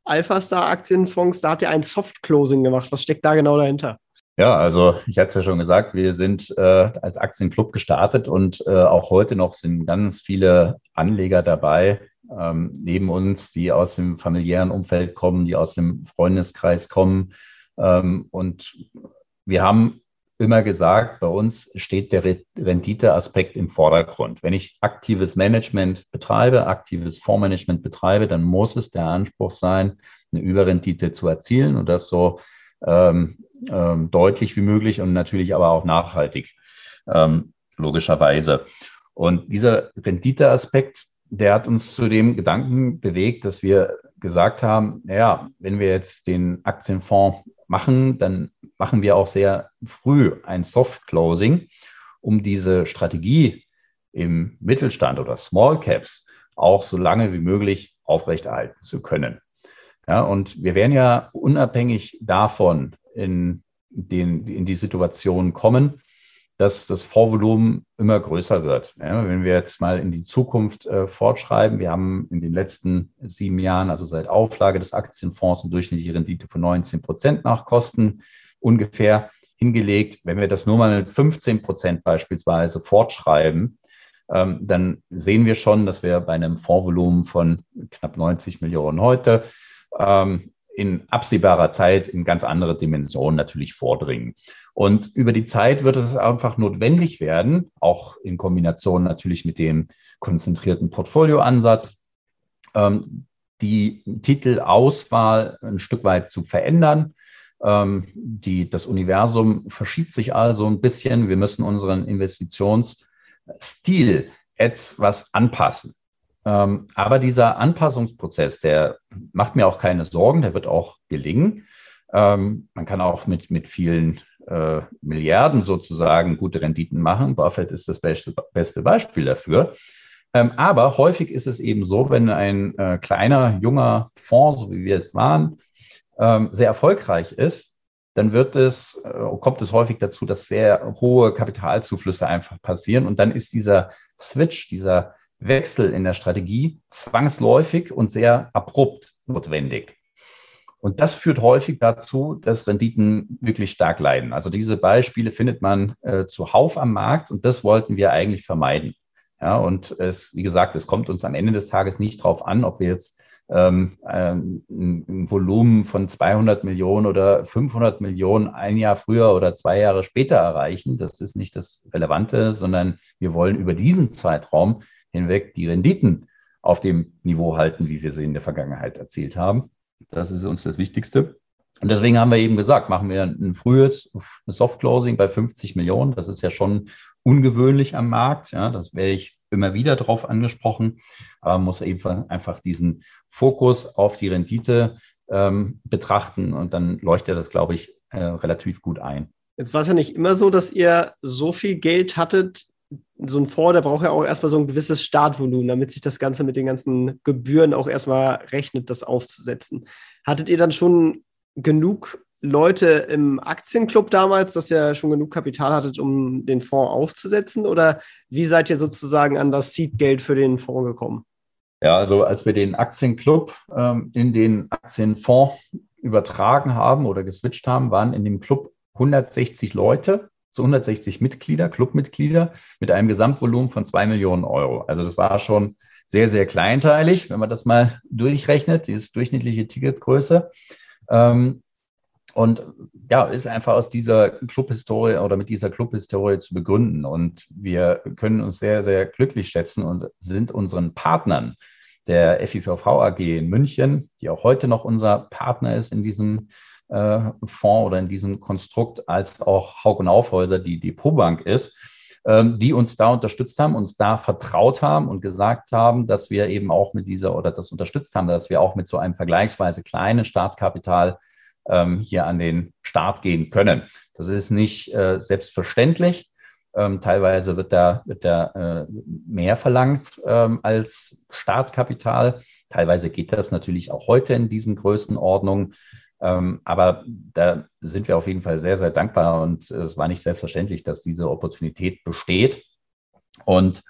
Alpha-Star-Aktienfonds, da habt ihr ein Soft-Closing gemacht. Was steckt da genau dahinter? Ja, also ich hatte es ja schon gesagt, wir sind äh, als Aktienclub gestartet und äh, auch heute noch sind ganz viele Anleger dabei, ähm, neben uns, die aus dem familiären Umfeld kommen, die aus dem Freundeskreis kommen. Ähm, und wir haben immer gesagt, bei uns steht der Renditeaspekt im Vordergrund. Wenn ich aktives Management betreibe, aktives Fondsmanagement betreibe, dann muss es der Anspruch sein, eine Überrendite zu erzielen und das so ähm, ähm, deutlich wie möglich und natürlich aber auch nachhaltig, ähm, logischerweise. Und dieser Renditeaspekt, der hat uns zu dem Gedanken bewegt, dass wir gesagt haben, naja, wenn wir jetzt den Aktienfonds machen, dann machen wir auch sehr früh ein Soft Closing, um diese Strategie im Mittelstand oder Small Caps auch so lange wie möglich aufrechterhalten zu können. Ja, und wir werden ja unabhängig davon in, den, in die Situation kommen, dass das Vorvolumen immer größer wird. Ja, wenn wir jetzt mal in die Zukunft äh, fortschreiben, wir haben in den letzten sieben Jahren, also seit Auflage des Aktienfonds, eine durchschnittliche Rendite von 19 Prozent nach Kosten ungefähr hingelegt. Wenn wir das nur mal mit 15 Prozent beispielsweise fortschreiben, ähm, dann sehen wir schon, dass wir bei einem Fondsvolumen von knapp 90 Millionen heute ähm, in absehbarer Zeit in ganz andere Dimensionen natürlich vordringen. Und über die Zeit wird es einfach notwendig werden, auch in Kombination natürlich mit dem konzentrierten Portfolioansatz, ähm, die Titelauswahl ein Stück weit zu verändern. Ähm, die, das Universum verschiebt sich also ein bisschen. Wir müssen unseren Investitionsstil etwas anpassen. Ähm, aber dieser Anpassungsprozess, der macht mir auch keine Sorgen, der wird auch gelingen. Ähm, man kann auch mit, mit vielen äh, Milliarden sozusagen gute Renditen machen. Buffett ist das beste, beste Beispiel dafür. Ähm, aber häufig ist es eben so, wenn ein äh, kleiner, junger Fonds, so wie wir es waren, ähm, sehr erfolgreich ist, dann wird es, äh, kommt es häufig dazu, dass sehr hohe Kapitalzuflüsse einfach passieren. Und dann ist dieser Switch, dieser Wechsel in der Strategie zwangsläufig und sehr abrupt notwendig. Und das führt häufig dazu, dass Renditen wirklich stark leiden. Also diese Beispiele findet man äh, zuhauf am Markt und das wollten wir eigentlich vermeiden. Ja, und es, wie gesagt, es kommt uns am Ende des Tages nicht darauf an, ob wir jetzt ähm, ein, ein Volumen von 200 Millionen oder 500 Millionen ein Jahr früher oder zwei Jahre später erreichen. Das ist nicht das Relevante, sondern wir wollen über diesen Zeitraum hinweg die Renditen auf dem Niveau halten, wie wir sie in der Vergangenheit erzielt haben. Das ist uns das Wichtigste. Und deswegen haben wir eben gesagt, machen wir ein frühes Soft Closing bei 50 Millionen. Das ist ja schon ungewöhnlich am Markt. Ja, das wäre ich immer wieder darauf angesprochen. Aber man muss eben einfach diesen Fokus auf die Rendite ähm, betrachten und dann leuchtet das, glaube ich, äh, relativ gut ein. Jetzt war es ja nicht immer so, dass ihr so viel Geld hattet, so ein Fonds, der braucht ja auch erstmal so ein gewisses Startvolumen, damit sich das Ganze mit den ganzen Gebühren auch erstmal rechnet, das aufzusetzen. Hattet ihr dann schon genug Leute im Aktienclub damals, dass ihr schon genug Kapital hattet, um den Fonds aufzusetzen? Oder wie seid ihr sozusagen an das Seed-Geld für den Fonds gekommen? Ja, also als wir den Aktienclub ähm, in den Aktienfonds übertragen haben oder geswitcht haben, waren in dem Club 160 Leute zu 160 Mitglieder, Clubmitglieder mit einem Gesamtvolumen von zwei Millionen Euro. Also das war schon sehr, sehr kleinteilig, wenn man das mal durchrechnet, diese durchschnittliche Ticketgröße. Ähm, und ja, ist einfach aus dieser Clubhistorie oder mit dieser Clubhistorie zu begründen. Und wir können uns sehr, sehr glücklich schätzen und sind unseren Partnern der FIVV AG in München, die auch heute noch unser Partner ist in diesem äh, Fonds oder in diesem Konstrukt, als auch Haug und Aufhäuser, die Depotbank ist, ähm, die uns da unterstützt haben, uns da vertraut haben und gesagt haben, dass wir eben auch mit dieser oder das unterstützt haben, dass wir auch mit so einem vergleichsweise kleinen Startkapital ähm, hier an den Start gehen können. Das ist nicht äh, selbstverständlich. Ähm, teilweise wird da, wird da äh, mehr verlangt als Startkapital. Teilweise geht das natürlich auch heute in diesen Größenordnungen. Ähm, aber da sind wir auf jeden Fall sehr, sehr dankbar und es war nicht selbstverständlich, dass diese Opportunität besteht. Und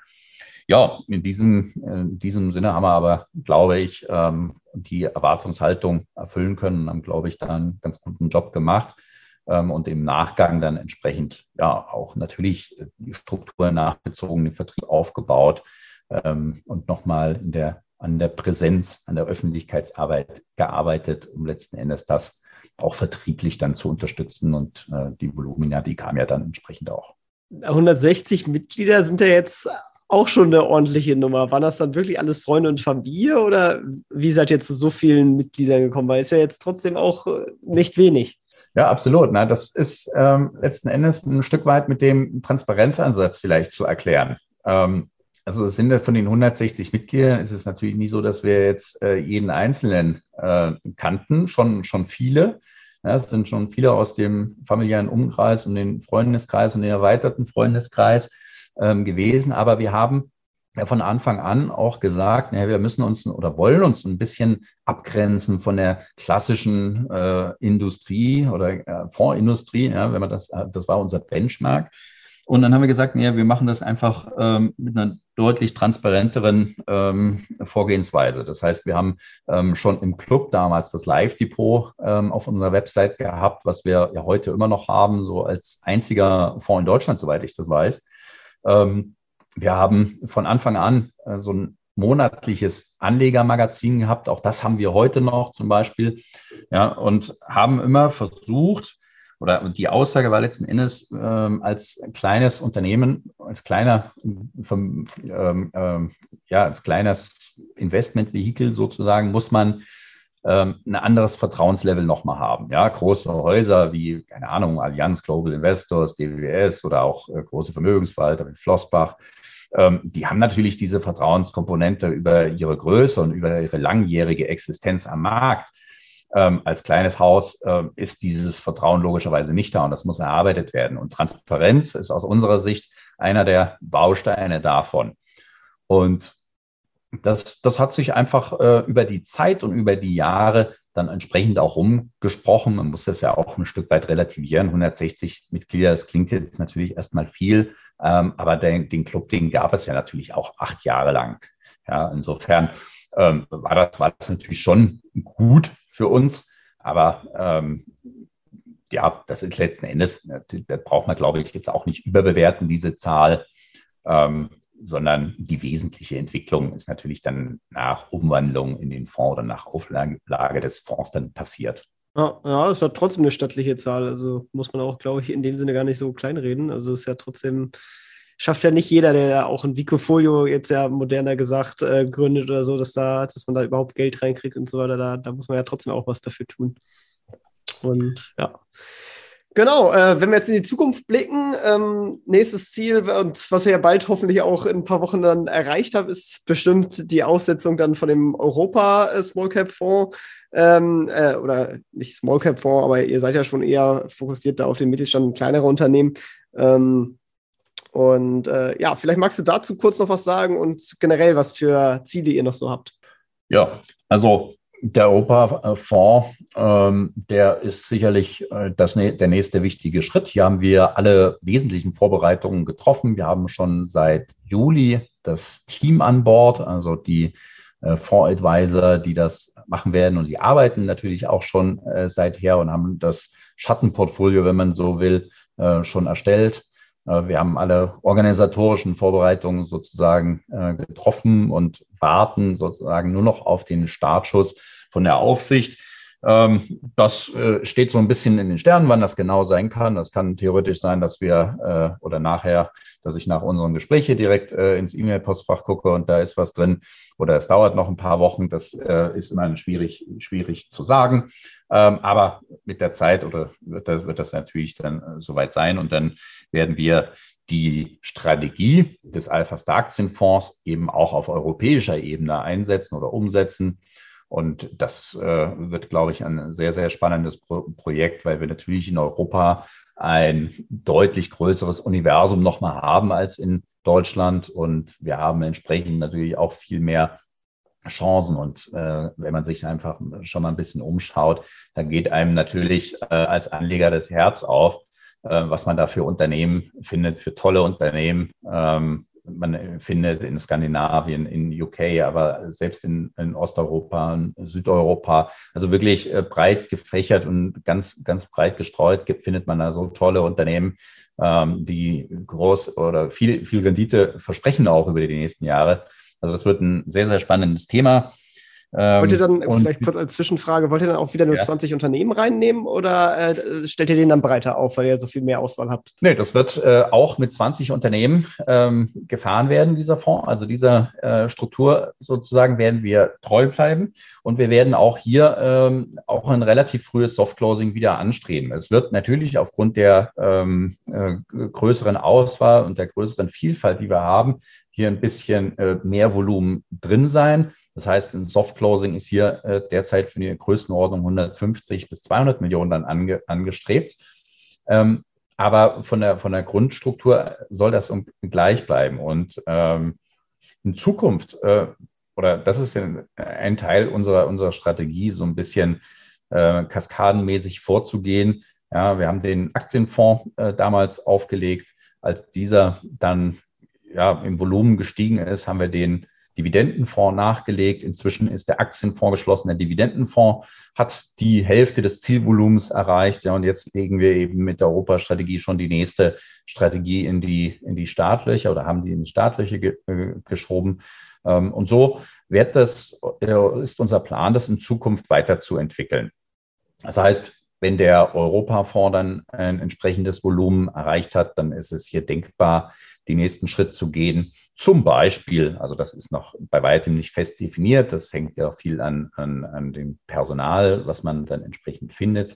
ja, in diesem, in diesem Sinne haben wir aber, glaube ich, ähm, die Erwartungshaltung erfüllen können und haben, glaube ich, da einen ganz guten Job gemacht ähm, und im Nachgang dann entsprechend ja auch natürlich die Struktur nachbezogen, den Vertrieb aufgebaut und nochmal in der, an der Präsenz, an der Öffentlichkeitsarbeit gearbeitet, um letzten Endes das auch vertrieblich dann zu unterstützen und äh, die Volumina, die kam ja dann entsprechend auch. 160 Mitglieder sind ja jetzt auch schon eine ordentliche Nummer. Waren das dann wirklich alles Freunde und Familie oder wie seid ihr zu so vielen Mitgliedern gekommen? Weil es ja jetzt trotzdem auch äh, nicht wenig. Ja, absolut. Na, das ist ähm, letzten Endes ein Stück weit mit dem Transparenzansatz vielleicht zu erklären. Ähm, also es sind ja von den 160 Mitgliedern ist es natürlich nicht so, dass wir jetzt äh, jeden Einzelnen äh, kannten, schon, schon viele. Ja, es sind schon viele aus dem familiären Umkreis und den Freundeskreis und den erweiterten Freundeskreis ähm, gewesen. Aber wir haben ja von Anfang an auch gesagt, ja, wir müssen uns oder wollen uns ein bisschen abgrenzen von der klassischen äh, Industrie oder äh, Fondsindustrie, ja, wenn man das, äh, das war unser Benchmark. Und dann haben wir gesagt, ja, wir machen das einfach ähm, mit einer deutlich transparenteren ähm, Vorgehensweise. Das heißt, wir haben ähm, schon im Club damals das Live-Depot ähm, auf unserer Website gehabt, was wir ja heute immer noch haben, so als einziger Fonds in Deutschland, soweit ich das weiß. Ähm, wir haben von Anfang an äh, so ein monatliches Anlegermagazin gehabt. Auch das haben wir heute noch zum Beispiel. Ja, und haben immer versucht, oder die Aussage war letzten Endes, ähm, als kleines Unternehmen, als kleiner, ähm, ähm, ja, als kleines Investmentvehikel sozusagen, muss man ähm, ein anderes Vertrauenslevel nochmal haben. Ja, große Häuser wie, keine Ahnung, Allianz Global Investors, DWS oder auch äh, große Vermögensverwalter wie Flossbach, ähm, die haben natürlich diese Vertrauenskomponente über ihre Größe und über ihre langjährige Existenz am Markt. Ähm, als kleines Haus äh, ist dieses Vertrauen logischerweise nicht da und das muss erarbeitet werden. Und Transparenz ist aus unserer Sicht einer der Bausteine davon. Und das, das hat sich einfach äh, über die Zeit und über die Jahre dann entsprechend auch rumgesprochen. Man muss das ja auch ein Stück weit relativieren. 160 Mitglieder, das klingt jetzt natürlich erstmal viel, ähm, aber den, den Club, den gab es ja natürlich auch acht Jahre lang. Ja, insofern ähm, war, das, war das natürlich schon gut für uns, aber ähm, ja, das ist letzten Endes, da braucht man, glaube ich, jetzt auch nicht überbewerten, diese Zahl. Ähm, sondern die wesentliche Entwicklung ist natürlich dann nach Umwandlung in den Fonds oder nach Auflage des Fonds dann passiert. Ja, ja, es hat trotzdem eine stattliche Zahl. Also muss man auch, glaube ich, in dem Sinne gar nicht so kleinreden. Also ist ja trotzdem, schafft ja nicht jeder, der auch ein Wikifolio jetzt ja moderner gesagt äh, gründet oder so, dass da, dass man da überhaupt Geld reinkriegt und so weiter. Da, da muss man ja trotzdem auch was dafür tun. Und ja. Genau, äh, wenn wir jetzt in die Zukunft blicken, ähm, nächstes Ziel, und was ihr ja bald hoffentlich auch in ein paar Wochen dann erreicht habt, ist bestimmt die Aufsetzung dann von dem Europa äh, Small Cap Fonds. Ähm, äh, oder nicht Small Cap Fonds, aber ihr seid ja schon eher fokussiert da auf den Mittelstand und kleinere Unternehmen. Ähm, und äh, ja, vielleicht magst du dazu kurz noch was sagen und generell, was für Ziele ihr noch so habt. Ja, also der Europa-Fonds, ähm, der ist sicherlich äh, das, der nächste wichtige Schritt. Hier haben wir alle wesentlichen Vorbereitungen getroffen. Wir haben schon seit Juli das Team an Bord, also die äh, Fondsadvisor, die das machen werden. Und die arbeiten natürlich auch schon äh, seither und haben das Schattenportfolio, wenn man so will, äh, schon erstellt. Äh, wir haben alle organisatorischen Vorbereitungen sozusagen äh, getroffen und warten sozusagen nur noch auf den Startschuss von der Aufsicht. Ähm, das äh, steht so ein bisschen in den Sternen, wann das genau sein kann. Das kann theoretisch sein, dass wir äh, oder nachher, dass ich nach unserem Gespräch hier direkt äh, ins E-Mail-Postfach gucke und da ist was drin. Oder es dauert noch ein paar Wochen. Das ist immer schwierig, schwierig zu sagen. Ähm, aber mit der Zeit oder wird das, wird das natürlich dann soweit sein und dann werden wir die Strategie des Alpha Star Aktienfonds eben auch auf europäischer Ebene einsetzen oder umsetzen. Und das äh, wird, glaube ich, ein sehr, sehr spannendes Pro Projekt, weil wir natürlich in Europa ein deutlich größeres Universum nochmal haben als in Deutschland. Und wir haben entsprechend natürlich auch viel mehr Chancen. Und äh, wenn man sich einfach schon mal ein bisschen umschaut, dann geht einem natürlich äh, als Anleger das Herz auf, äh, was man da für Unternehmen findet, für tolle Unternehmen. Ähm, man findet in Skandinavien, in UK, aber selbst in, in Osteuropa, in Südeuropa, also wirklich äh, breit gefächert und ganz, ganz breit gestreut, gibt, findet man da so tolle Unternehmen, ähm, die groß oder viel, viel Rendite versprechen auch über die nächsten Jahre. Also das wird ein sehr, sehr spannendes Thema. Ähm, wollt ihr dann, vielleicht kurz als Zwischenfrage, wollt ihr dann auch wieder nur ja. 20 Unternehmen reinnehmen oder äh, stellt ihr den dann breiter auf, weil ihr so viel mehr Auswahl habt? Nee, das wird äh, auch mit 20 Unternehmen ähm, gefahren werden, dieser Fonds. Also dieser äh, Struktur sozusagen werden wir treu bleiben und wir werden auch hier ähm, auch ein relativ frühes Softclosing wieder anstreben. Es wird natürlich aufgrund der ähm, äh, größeren Auswahl und der größeren Vielfalt, die wir haben, hier ein bisschen äh, mehr Volumen drin sein. Das heißt, ein Soft Closing ist hier äh, derzeit für die Größenordnung 150 bis 200 Millionen dann ange, angestrebt. Ähm, aber von der, von der Grundstruktur soll das gleich bleiben. Und ähm, in Zukunft, äh, oder das ist ein, Teil unserer, unserer Strategie, so ein bisschen äh, kaskadenmäßig vorzugehen. Ja, wir haben den Aktienfonds äh, damals aufgelegt. Als dieser dann ja, im Volumen gestiegen ist, haben wir den Dividendenfonds nachgelegt. Inzwischen ist der Aktienfonds geschlossen. Der Dividendenfonds hat die Hälfte des Zielvolumens erreicht. Ja, und jetzt legen wir eben mit der Europastrategie schon die nächste Strategie in die, in die Startlöcher oder haben die in die Startlöcher ge, äh, geschoben. Ähm, und so wird das, äh, ist unser Plan, das in Zukunft weiterzuentwickeln. Das heißt, wenn der Europafonds dann ein entsprechendes Volumen erreicht hat, dann ist es hier denkbar, den nächsten Schritt zu gehen. Zum Beispiel, also das ist noch bei weitem nicht fest definiert, das hängt ja viel an, an, an dem Personal, was man dann entsprechend findet.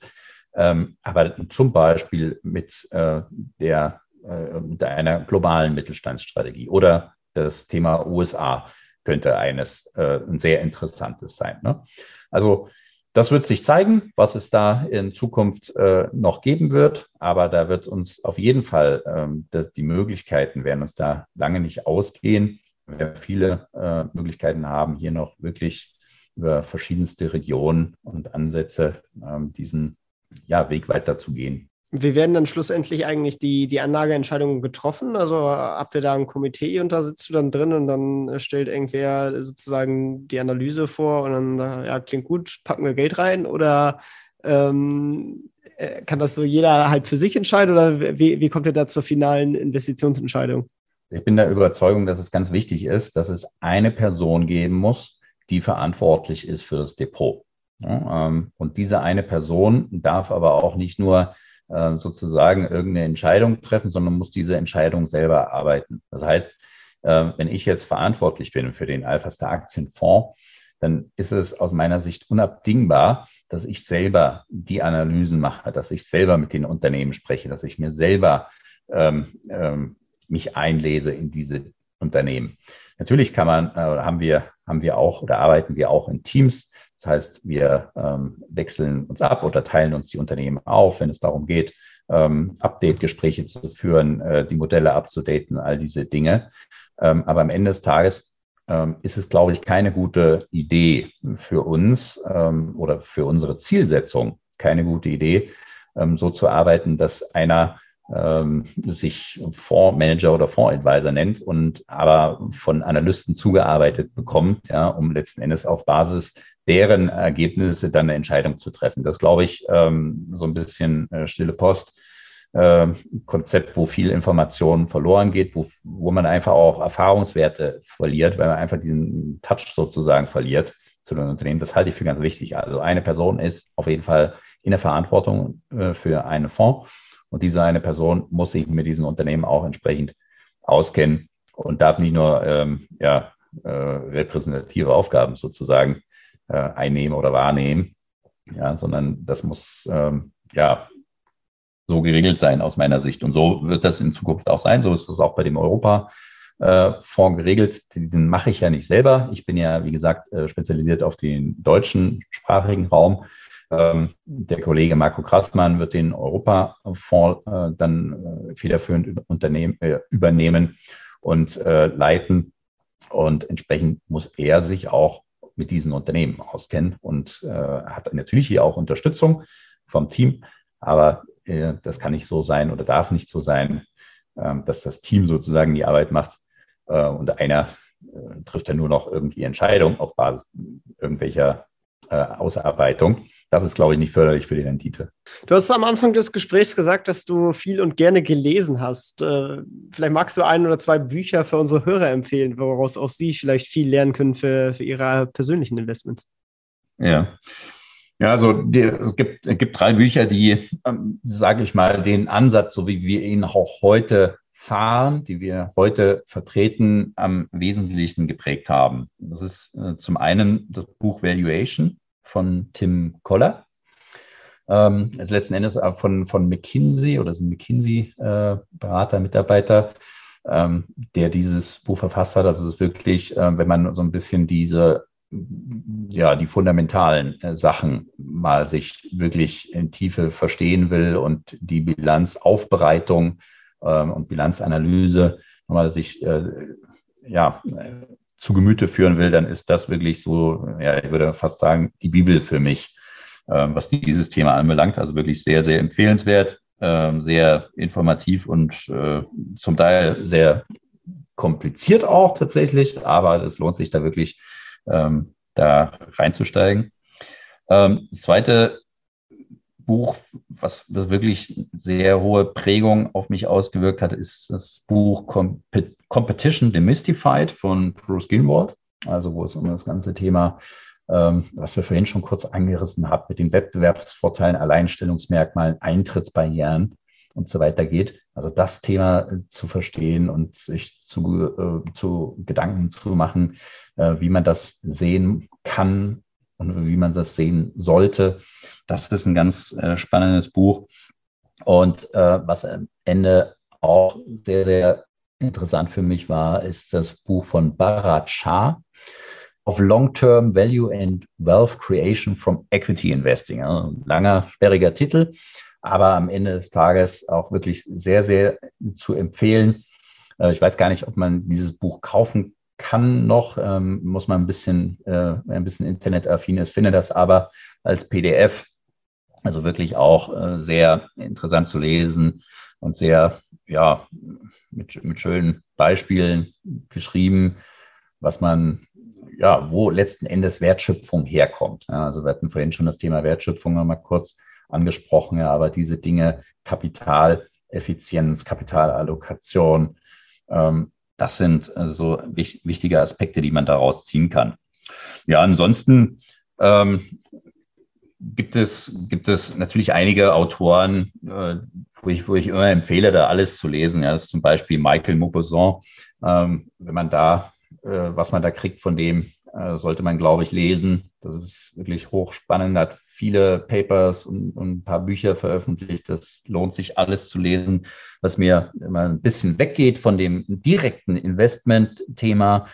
Ähm, aber zum Beispiel mit, äh, der, äh, mit einer globalen Mittelstandsstrategie oder das Thema USA könnte eines äh, ein sehr interessantes sein. Ne? Also das wird sich zeigen, was es da in Zukunft äh, noch geben wird. Aber da wird uns auf jeden Fall ähm, das, die Möglichkeiten werden uns da lange nicht ausgehen. Wir viele äh, Möglichkeiten haben, hier noch wirklich über verschiedenste Regionen und Ansätze ähm, diesen ja, Weg weiterzugehen. Wie werden dann schlussendlich eigentlich die, die Anlageentscheidungen getroffen? Also habt ihr da ein Komitee und da sitzt du dann drin und dann stellt irgendwer sozusagen die Analyse vor und dann, ja, klingt gut, packen wir Geld rein oder ähm, äh, kann das so jeder halt für sich entscheiden oder wie, wie kommt ihr da zur finalen Investitionsentscheidung? Ich bin der Überzeugung, dass es ganz wichtig ist, dass es eine Person geben muss, die verantwortlich ist für das Depot. Ähm, und diese eine Person darf aber auch nicht nur äh, sozusagen irgendeine Entscheidung treffen, sondern muss diese Entscheidung selber erarbeiten. Das heißt, äh, wenn ich jetzt verantwortlich bin für den Alpha Star Aktienfonds, dann ist es aus meiner Sicht unabdingbar, dass ich selber die Analysen mache, dass ich selber mit den Unternehmen spreche, dass ich mir selber ähm, ähm, mich einlese in diese Unternehmen. Natürlich kann man, äh, haben wir, haben wir auch oder arbeiten wir auch in Teams. Das heißt, wir ähm, wechseln uns ab oder teilen uns die Unternehmen auf, wenn es darum geht, ähm, Update-Gespräche zu führen, äh, die Modelle abzudaten, all diese Dinge. Ähm, aber am Ende des Tages ähm, ist es, glaube ich, keine gute Idee für uns ähm, oder für unsere Zielsetzung, keine gute Idee, ähm, so zu arbeiten, dass einer ähm, sich Fondsmanager oder Fondsadvisor nennt und aber von Analysten zugearbeitet bekommt, ja, um letzten Endes auf Basis deren Ergebnisse dann eine Entscheidung zu treffen. Das glaube ich ähm, so ein bisschen äh, stille Post. Äh, Konzept, wo viel Information verloren geht, wo, wo man einfach auch Erfahrungswerte verliert, weil man einfach diesen Touch sozusagen verliert. zu den Unternehmen. Das halte ich für ganz wichtig. Also eine Person ist auf jeden Fall in der Verantwortung äh, für einen Fonds und diese eine Person muss sich mit diesem Unternehmen auch entsprechend auskennen und darf nicht nur ähm, ja, äh, repräsentative Aufgaben sozusagen äh, einnehmen oder wahrnehmen, ja, sondern das muss ähm, ja so geregelt sein aus meiner Sicht. Und so wird das in Zukunft auch sein. So ist es auch bei dem Europa. Äh, Fonds geregelt. Diesen mache ich ja nicht selber. Ich bin ja, wie gesagt, äh, spezialisiert auf den deutschen sprachigen Raum. Ähm, der Kollege Marco Krassmann wird den Europa-Fonds äh, dann federführend übernehmen und leiten. Und entsprechend muss er sich auch mit diesen Unternehmen auskennen und hat natürlich hier auch Unterstützung vom Team. Aber das kann nicht so sein oder darf nicht so sein, ähm, dass das Team sozusagen die Arbeit macht äh, und einer äh, trifft dann nur noch irgendwie Entscheidungen auf Basis irgendwelcher äh, Ausarbeitung. Das ist, glaube ich, nicht förderlich für die Rendite. Du hast am Anfang des Gesprächs gesagt, dass du viel und gerne gelesen hast. vielleicht magst du ein oder zwei Bücher für unsere Hörer empfehlen, woraus auch sie vielleicht viel lernen können für, für ihre persönlichen Investments. Ja. Ja, also die, es, gibt, es gibt drei Bücher, die, ähm, sage ich mal, den Ansatz, so wie wir ihn auch heute fahren, die wir heute vertreten, am wesentlichsten geprägt haben. Das ist äh, zum einen das Buch Valuation von Tim Koller. Ähm, ist letzten Endes von, von McKinsey oder ein McKinsey-Berater, äh, Mitarbeiter, ähm, der dieses Buch verfasst hat. Das ist wirklich, äh, wenn man so ein bisschen diese ja, die fundamentalen äh, Sachen mal sich wirklich in Tiefe verstehen will und die Bilanzaufbereitung ähm, und Bilanzanalyse nochmal sich äh, ja, zu Gemüte führen will, dann ist das wirklich so, ja, ich würde fast sagen, die Bibel für mich, äh, was dieses Thema anbelangt. Also wirklich sehr, sehr empfehlenswert, äh, sehr informativ und äh, zum Teil sehr kompliziert auch tatsächlich, aber es lohnt sich da wirklich, ähm, da reinzusteigen. Ähm, das zweite Buch, was, was wirklich sehr hohe Prägung auf mich ausgewirkt hat, ist das Buch Comp Competition Demystified von Bruce Gilmore. Also wo es um das ganze Thema, ähm, was wir vorhin schon kurz angerissen haben, mit den Wettbewerbsvorteilen, Alleinstellungsmerkmalen, Eintrittsbarrieren und so weiter geht. Also das Thema zu verstehen und sich zu, äh, zu Gedanken zu machen, äh, wie man das sehen kann und wie man das sehen sollte. Das ist ein ganz äh, spannendes Buch. Und äh, was am Ende auch sehr, sehr interessant für mich war, ist das Buch von Bharat Shah of Long-Term Value and Wealth Creation from Equity Investing. Also langer, sperriger Titel, aber am Ende des Tages auch wirklich sehr, sehr zu empfehlen. Äh, ich weiß gar nicht, ob man dieses Buch kaufen kann noch, ähm, muss man ein bisschen, äh, ein bisschen internetaffin ist, finde das aber als PDF, also wirklich auch äh, sehr interessant zu lesen und sehr, ja, mit, mit schönen Beispielen geschrieben, was man, ja, wo letzten Endes Wertschöpfung herkommt. Ja, also wir hatten vorhin schon das Thema Wertschöpfung nochmal kurz angesprochen, ja, aber diese Dinge, Kapitaleffizienz, Kapitalallokation, ähm, das sind also wichtige Aspekte, die man daraus ziehen kann. Ja, ansonsten ähm, gibt, es, gibt es natürlich einige Autoren, äh, wo, ich, wo ich immer empfehle, da alles zu lesen. Ja, das ist zum Beispiel Michael Maupassant. Ähm, wenn man da, äh, was man da kriegt von dem, äh, sollte man, glaube ich, lesen. Das ist wirklich hochspannend, hat viele Papers und, und, ein paar Bücher veröffentlicht. Das lohnt sich alles zu lesen, was mir immer ein bisschen weggeht von dem direkten Investment-Thema.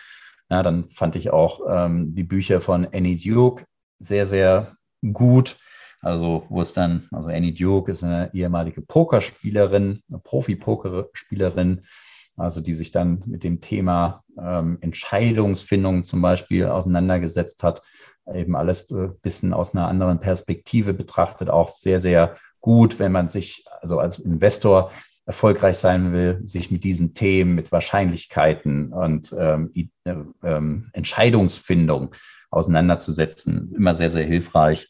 Ja, dann fand ich auch ähm, die Bücher von Annie Duke sehr, sehr gut. Also, wo es dann, also Annie Duke ist eine ehemalige Pokerspielerin, eine Profi-Pokerspielerin, also die sich dann mit dem Thema ähm, Entscheidungsfindung zum Beispiel auseinandergesetzt hat, eben alles ein bisschen aus einer anderen Perspektive betrachtet, auch sehr, sehr gut, wenn man sich also als Investor erfolgreich sein will, sich mit diesen Themen, mit Wahrscheinlichkeiten und ähm, äh, ähm, Entscheidungsfindung auseinanderzusetzen. Immer sehr, sehr hilfreich.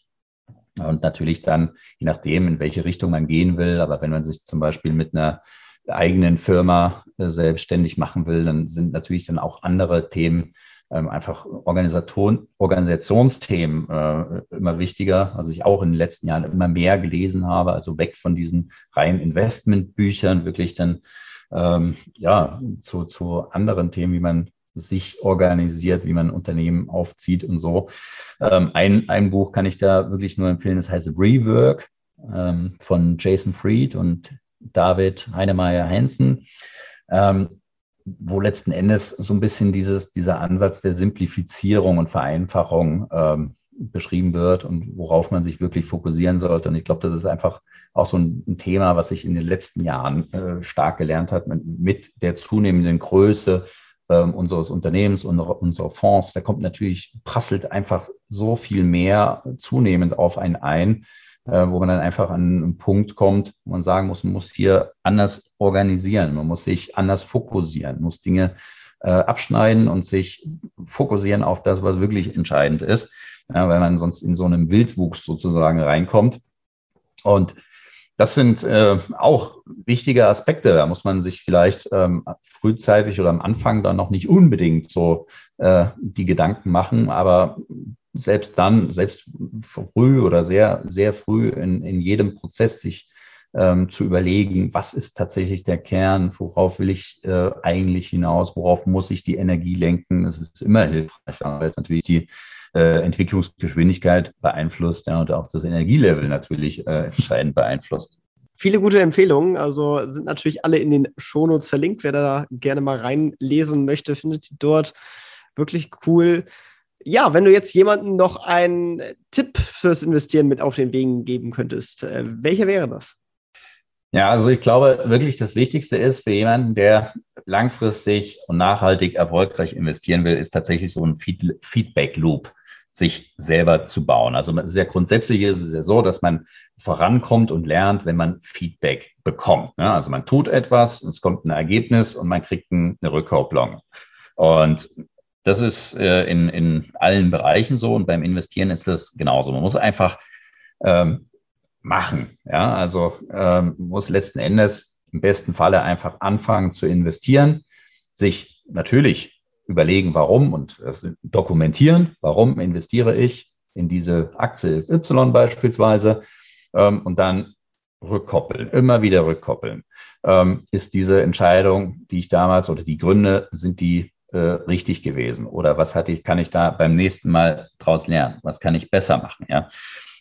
Und natürlich dann, je nachdem, in welche Richtung man gehen will, aber wenn man sich zum Beispiel mit einer eigenen Firma äh, selbstständig machen will, dann sind natürlich dann auch andere Themen ähm, einfach Organisation, Organisationsthemen äh, immer wichtiger. Also ich auch in den letzten Jahren immer mehr gelesen habe, also weg von diesen reinen Investmentbüchern, wirklich dann ähm, ja zu, zu anderen Themen, wie man sich organisiert, wie man Unternehmen aufzieht und so. Ähm, ein, ein Buch kann ich da wirklich nur empfehlen, das heißt Rework von Jason Fried und David Heinemeier Hansen. Ähm, wo letzten Endes so ein bisschen dieses, dieser Ansatz der Simplifizierung und Vereinfachung ähm, beschrieben wird und worauf man sich wirklich fokussieren sollte. Und ich glaube, das ist einfach auch so ein, Thema, was sich in den letzten Jahren äh, stark gelernt hat mit, mit der zunehmenden Größe ähm, unseres Unternehmens und unserer Fonds. Da kommt natürlich, prasselt einfach so viel mehr zunehmend auf einen ein äh, wo man dann einfach an einen Punkt kommt, wo man sagen muss, man muss hier anders organisieren, man muss sich anders fokussieren, muss Dinge äh, abschneiden und sich fokussieren auf das, was wirklich entscheidend ist, ja, weil man sonst in so einem Wildwuchs sozusagen reinkommt. Und das sind äh, auch wichtige Aspekte. Da muss man sich vielleicht ähm, frühzeitig oder am Anfang dann noch nicht unbedingt so äh, die Gedanken machen, aber selbst dann, selbst früh oder sehr, sehr früh in, in jedem Prozess sich ähm, zu überlegen, was ist tatsächlich der Kern, worauf will ich äh, eigentlich hinaus, worauf muss ich die Energie lenken. Das ist immer hilfreich, weil es natürlich die äh, Entwicklungsgeschwindigkeit beeinflusst ja, und auch das Energielevel natürlich äh, entscheidend beeinflusst. Viele gute Empfehlungen, also sind natürlich alle in den Shownotes verlinkt. Wer da gerne mal reinlesen möchte, findet die dort. Wirklich cool ja, wenn du jetzt jemandem noch einen Tipp fürs Investieren mit auf den Wegen geben könntest, äh, welcher wäre das? Ja, also ich glaube wirklich, das Wichtigste ist für jemanden, der langfristig und nachhaltig erfolgreich investieren will, ist tatsächlich so ein Feedback Loop sich selber zu bauen. Also sehr grundsätzlich ist es ja so, dass man vorankommt und lernt, wenn man Feedback bekommt. Ne? Also man tut etwas, es kommt ein Ergebnis und man kriegt eine Rückkopplung. Und das ist äh, in, in allen Bereichen so und beim Investieren ist das genauso. Man muss einfach ähm, machen. Ja, also ähm, muss letzten Endes im besten Falle einfach anfangen zu investieren, sich natürlich überlegen, warum und dokumentieren, warum investiere ich in diese Aktie Y beispielsweise ähm, und dann rückkoppeln, immer wieder rückkoppeln. Ähm, ist diese Entscheidung, die ich damals oder die Gründe, sind die äh, richtig gewesen? Oder was hatte ich, kann ich da beim nächsten Mal draus lernen? Was kann ich besser machen? Ja.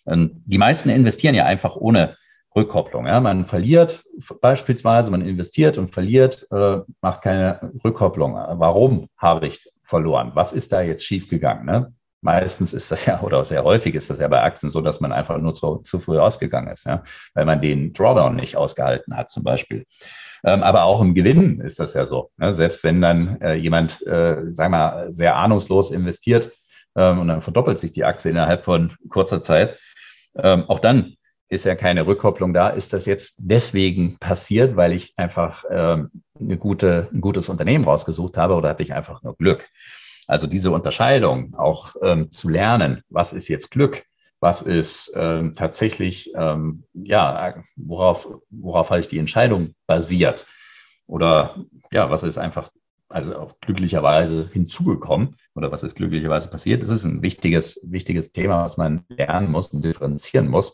Und die meisten investieren ja einfach ohne Rückkopplung. Ja. Man verliert beispielsweise, man investiert und verliert, äh, macht keine Rückkopplung. Warum habe ich verloren? Was ist da jetzt schiefgegangen? Ne? Meistens ist das ja, oder sehr häufig ist das ja bei Aktien so, dass man einfach nur zu, zu früh ausgegangen ist, ja, weil man den Drawdown nicht ausgehalten hat, zum Beispiel. Ähm, aber auch im Gewinn ist das ja so. Ne? Selbst wenn dann äh, jemand, äh, sagen wir mal, sehr ahnungslos investiert ähm, und dann verdoppelt sich die Aktie innerhalb von kurzer Zeit, ähm, auch dann ist ja keine Rückkopplung da. Ist das jetzt deswegen passiert, weil ich einfach eine gute, ein gutes Unternehmen rausgesucht habe oder hatte ich einfach nur Glück? Also diese Unterscheidung auch ähm, zu lernen, was ist jetzt Glück was ist ähm, tatsächlich, ähm, ja, worauf, worauf habe ich die Entscheidung basiert? Oder ja, was ist einfach, also auch glücklicherweise hinzugekommen oder was ist glücklicherweise passiert? Das ist ein wichtiges, wichtiges Thema, was man lernen muss und differenzieren muss.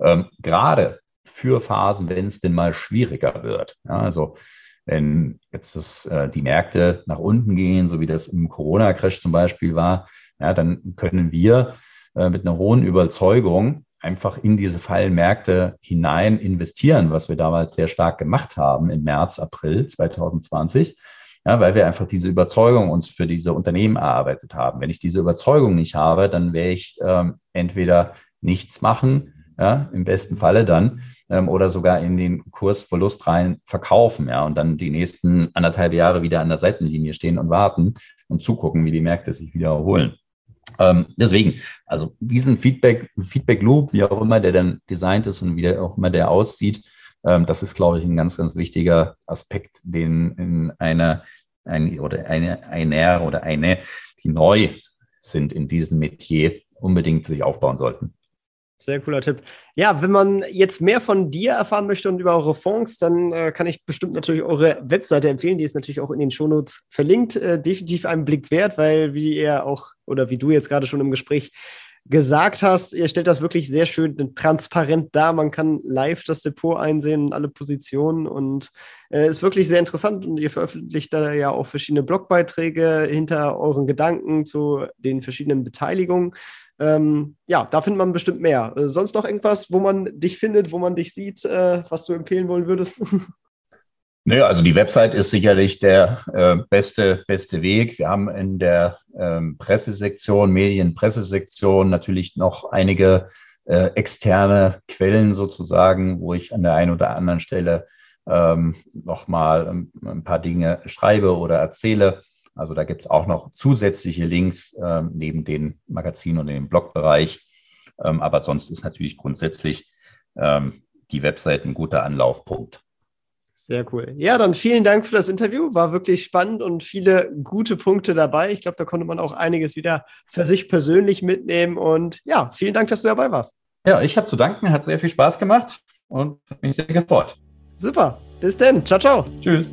Ähm, gerade für Phasen, wenn es denn mal schwieriger wird. Ja, also wenn jetzt das, äh, die Märkte nach unten gehen, so wie das im Corona-Crash zum Beispiel war, ja, dann können wir äh, mit einer hohen Überzeugung einfach in diese Fallenmärkte hinein investieren, was wir damals sehr stark gemacht haben im März, April 2020. Ja, weil wir einfach diese Überzeugung uns für diese Unternehmen erarbeitet haben. Wenn ich diese Überzeugung nicht habe, dann werde ich ähm, entweder nichts machen, ja, im besten Falle dann, ähm, oder sogar in den Kursverlust rein verkaufen, ja, und dann die nächsten anderthalb Jahre wieder an der Seitenlinie stehen und warten und zugucken, wie die Märkte sich wieder erholen. Ähm, deswegen, also diesen Feedback, Feedback Loop, wie auch immer der dann designt ist und wie auch immer der aussieht, ähm, das ist, glaube ich, ein ganz, ganz wichtiger Aspekt, den in einer ein, oder eine, einer oder eine, die neu sind in diesem Metier, unbedingt sich aufbauen sollten. Sehr cooler Tipp. Ja, wenn man jetzt mehr von dir erfahren möchte und über eure Fonds, dann äh, kann ich bestimmt natürlich eure Webseite empfehlen. Die ist natürlich auch in den Shownotes verlinkt. Äh, definitiv einen Blick wert, weil wie ihr auch oder wie du jetzt gerade schon im Gespräch gesagt hast, ihr stellt das wirklich sehr schön transparent dar. Man kann live das Depot einsehen alle Positionen und äh, ist wirklich sehr interessant und ihr veröffentlicht da ja auch verschiedene Blogbeiträge hinter euren Gedanken zu den verschiedenen Beteiligungen. Ähm, ja, da findet man bestimmt mehr. Äh, sonst noch irgendwas, wo man dich findet, wo man dich sieht, äh, was du empfehlen wollen würdest? Naja, also die Website ist sicherlich der äh, beste, beste Weg. Wir haben in der ähm, Pressesektion, Medienpressesektion natürlich noch einige äh, externe Quellen sozusagen, wo ich an der einen oder anderen Stelle ähm, nochmal ein, ein paar Dinge schreibe oder erzähle. Also da gibt es auch noch zusätzliche Links ähm, neben den Magazinen und dem Blogbereich. Ähm, aber sonst ist natürlich grundsätzlich ähm, die Website ein guter Anlaufpunkt. Sehr cool. Ja, dann vielen Dank für das Interview. War wirklich spannend und viele gute Punkte dabei. Ich glaube, da konnte man auch einiges wieder für sich persönlich mitnehmen. Und ja, vielen Dank, dass du dabei warst. Ja, ich habe zu danken. Hat sehr viel Spaß gemacht und mich sehr gefreut. Super. Bis dann. Ciao, ciao. Tschüss.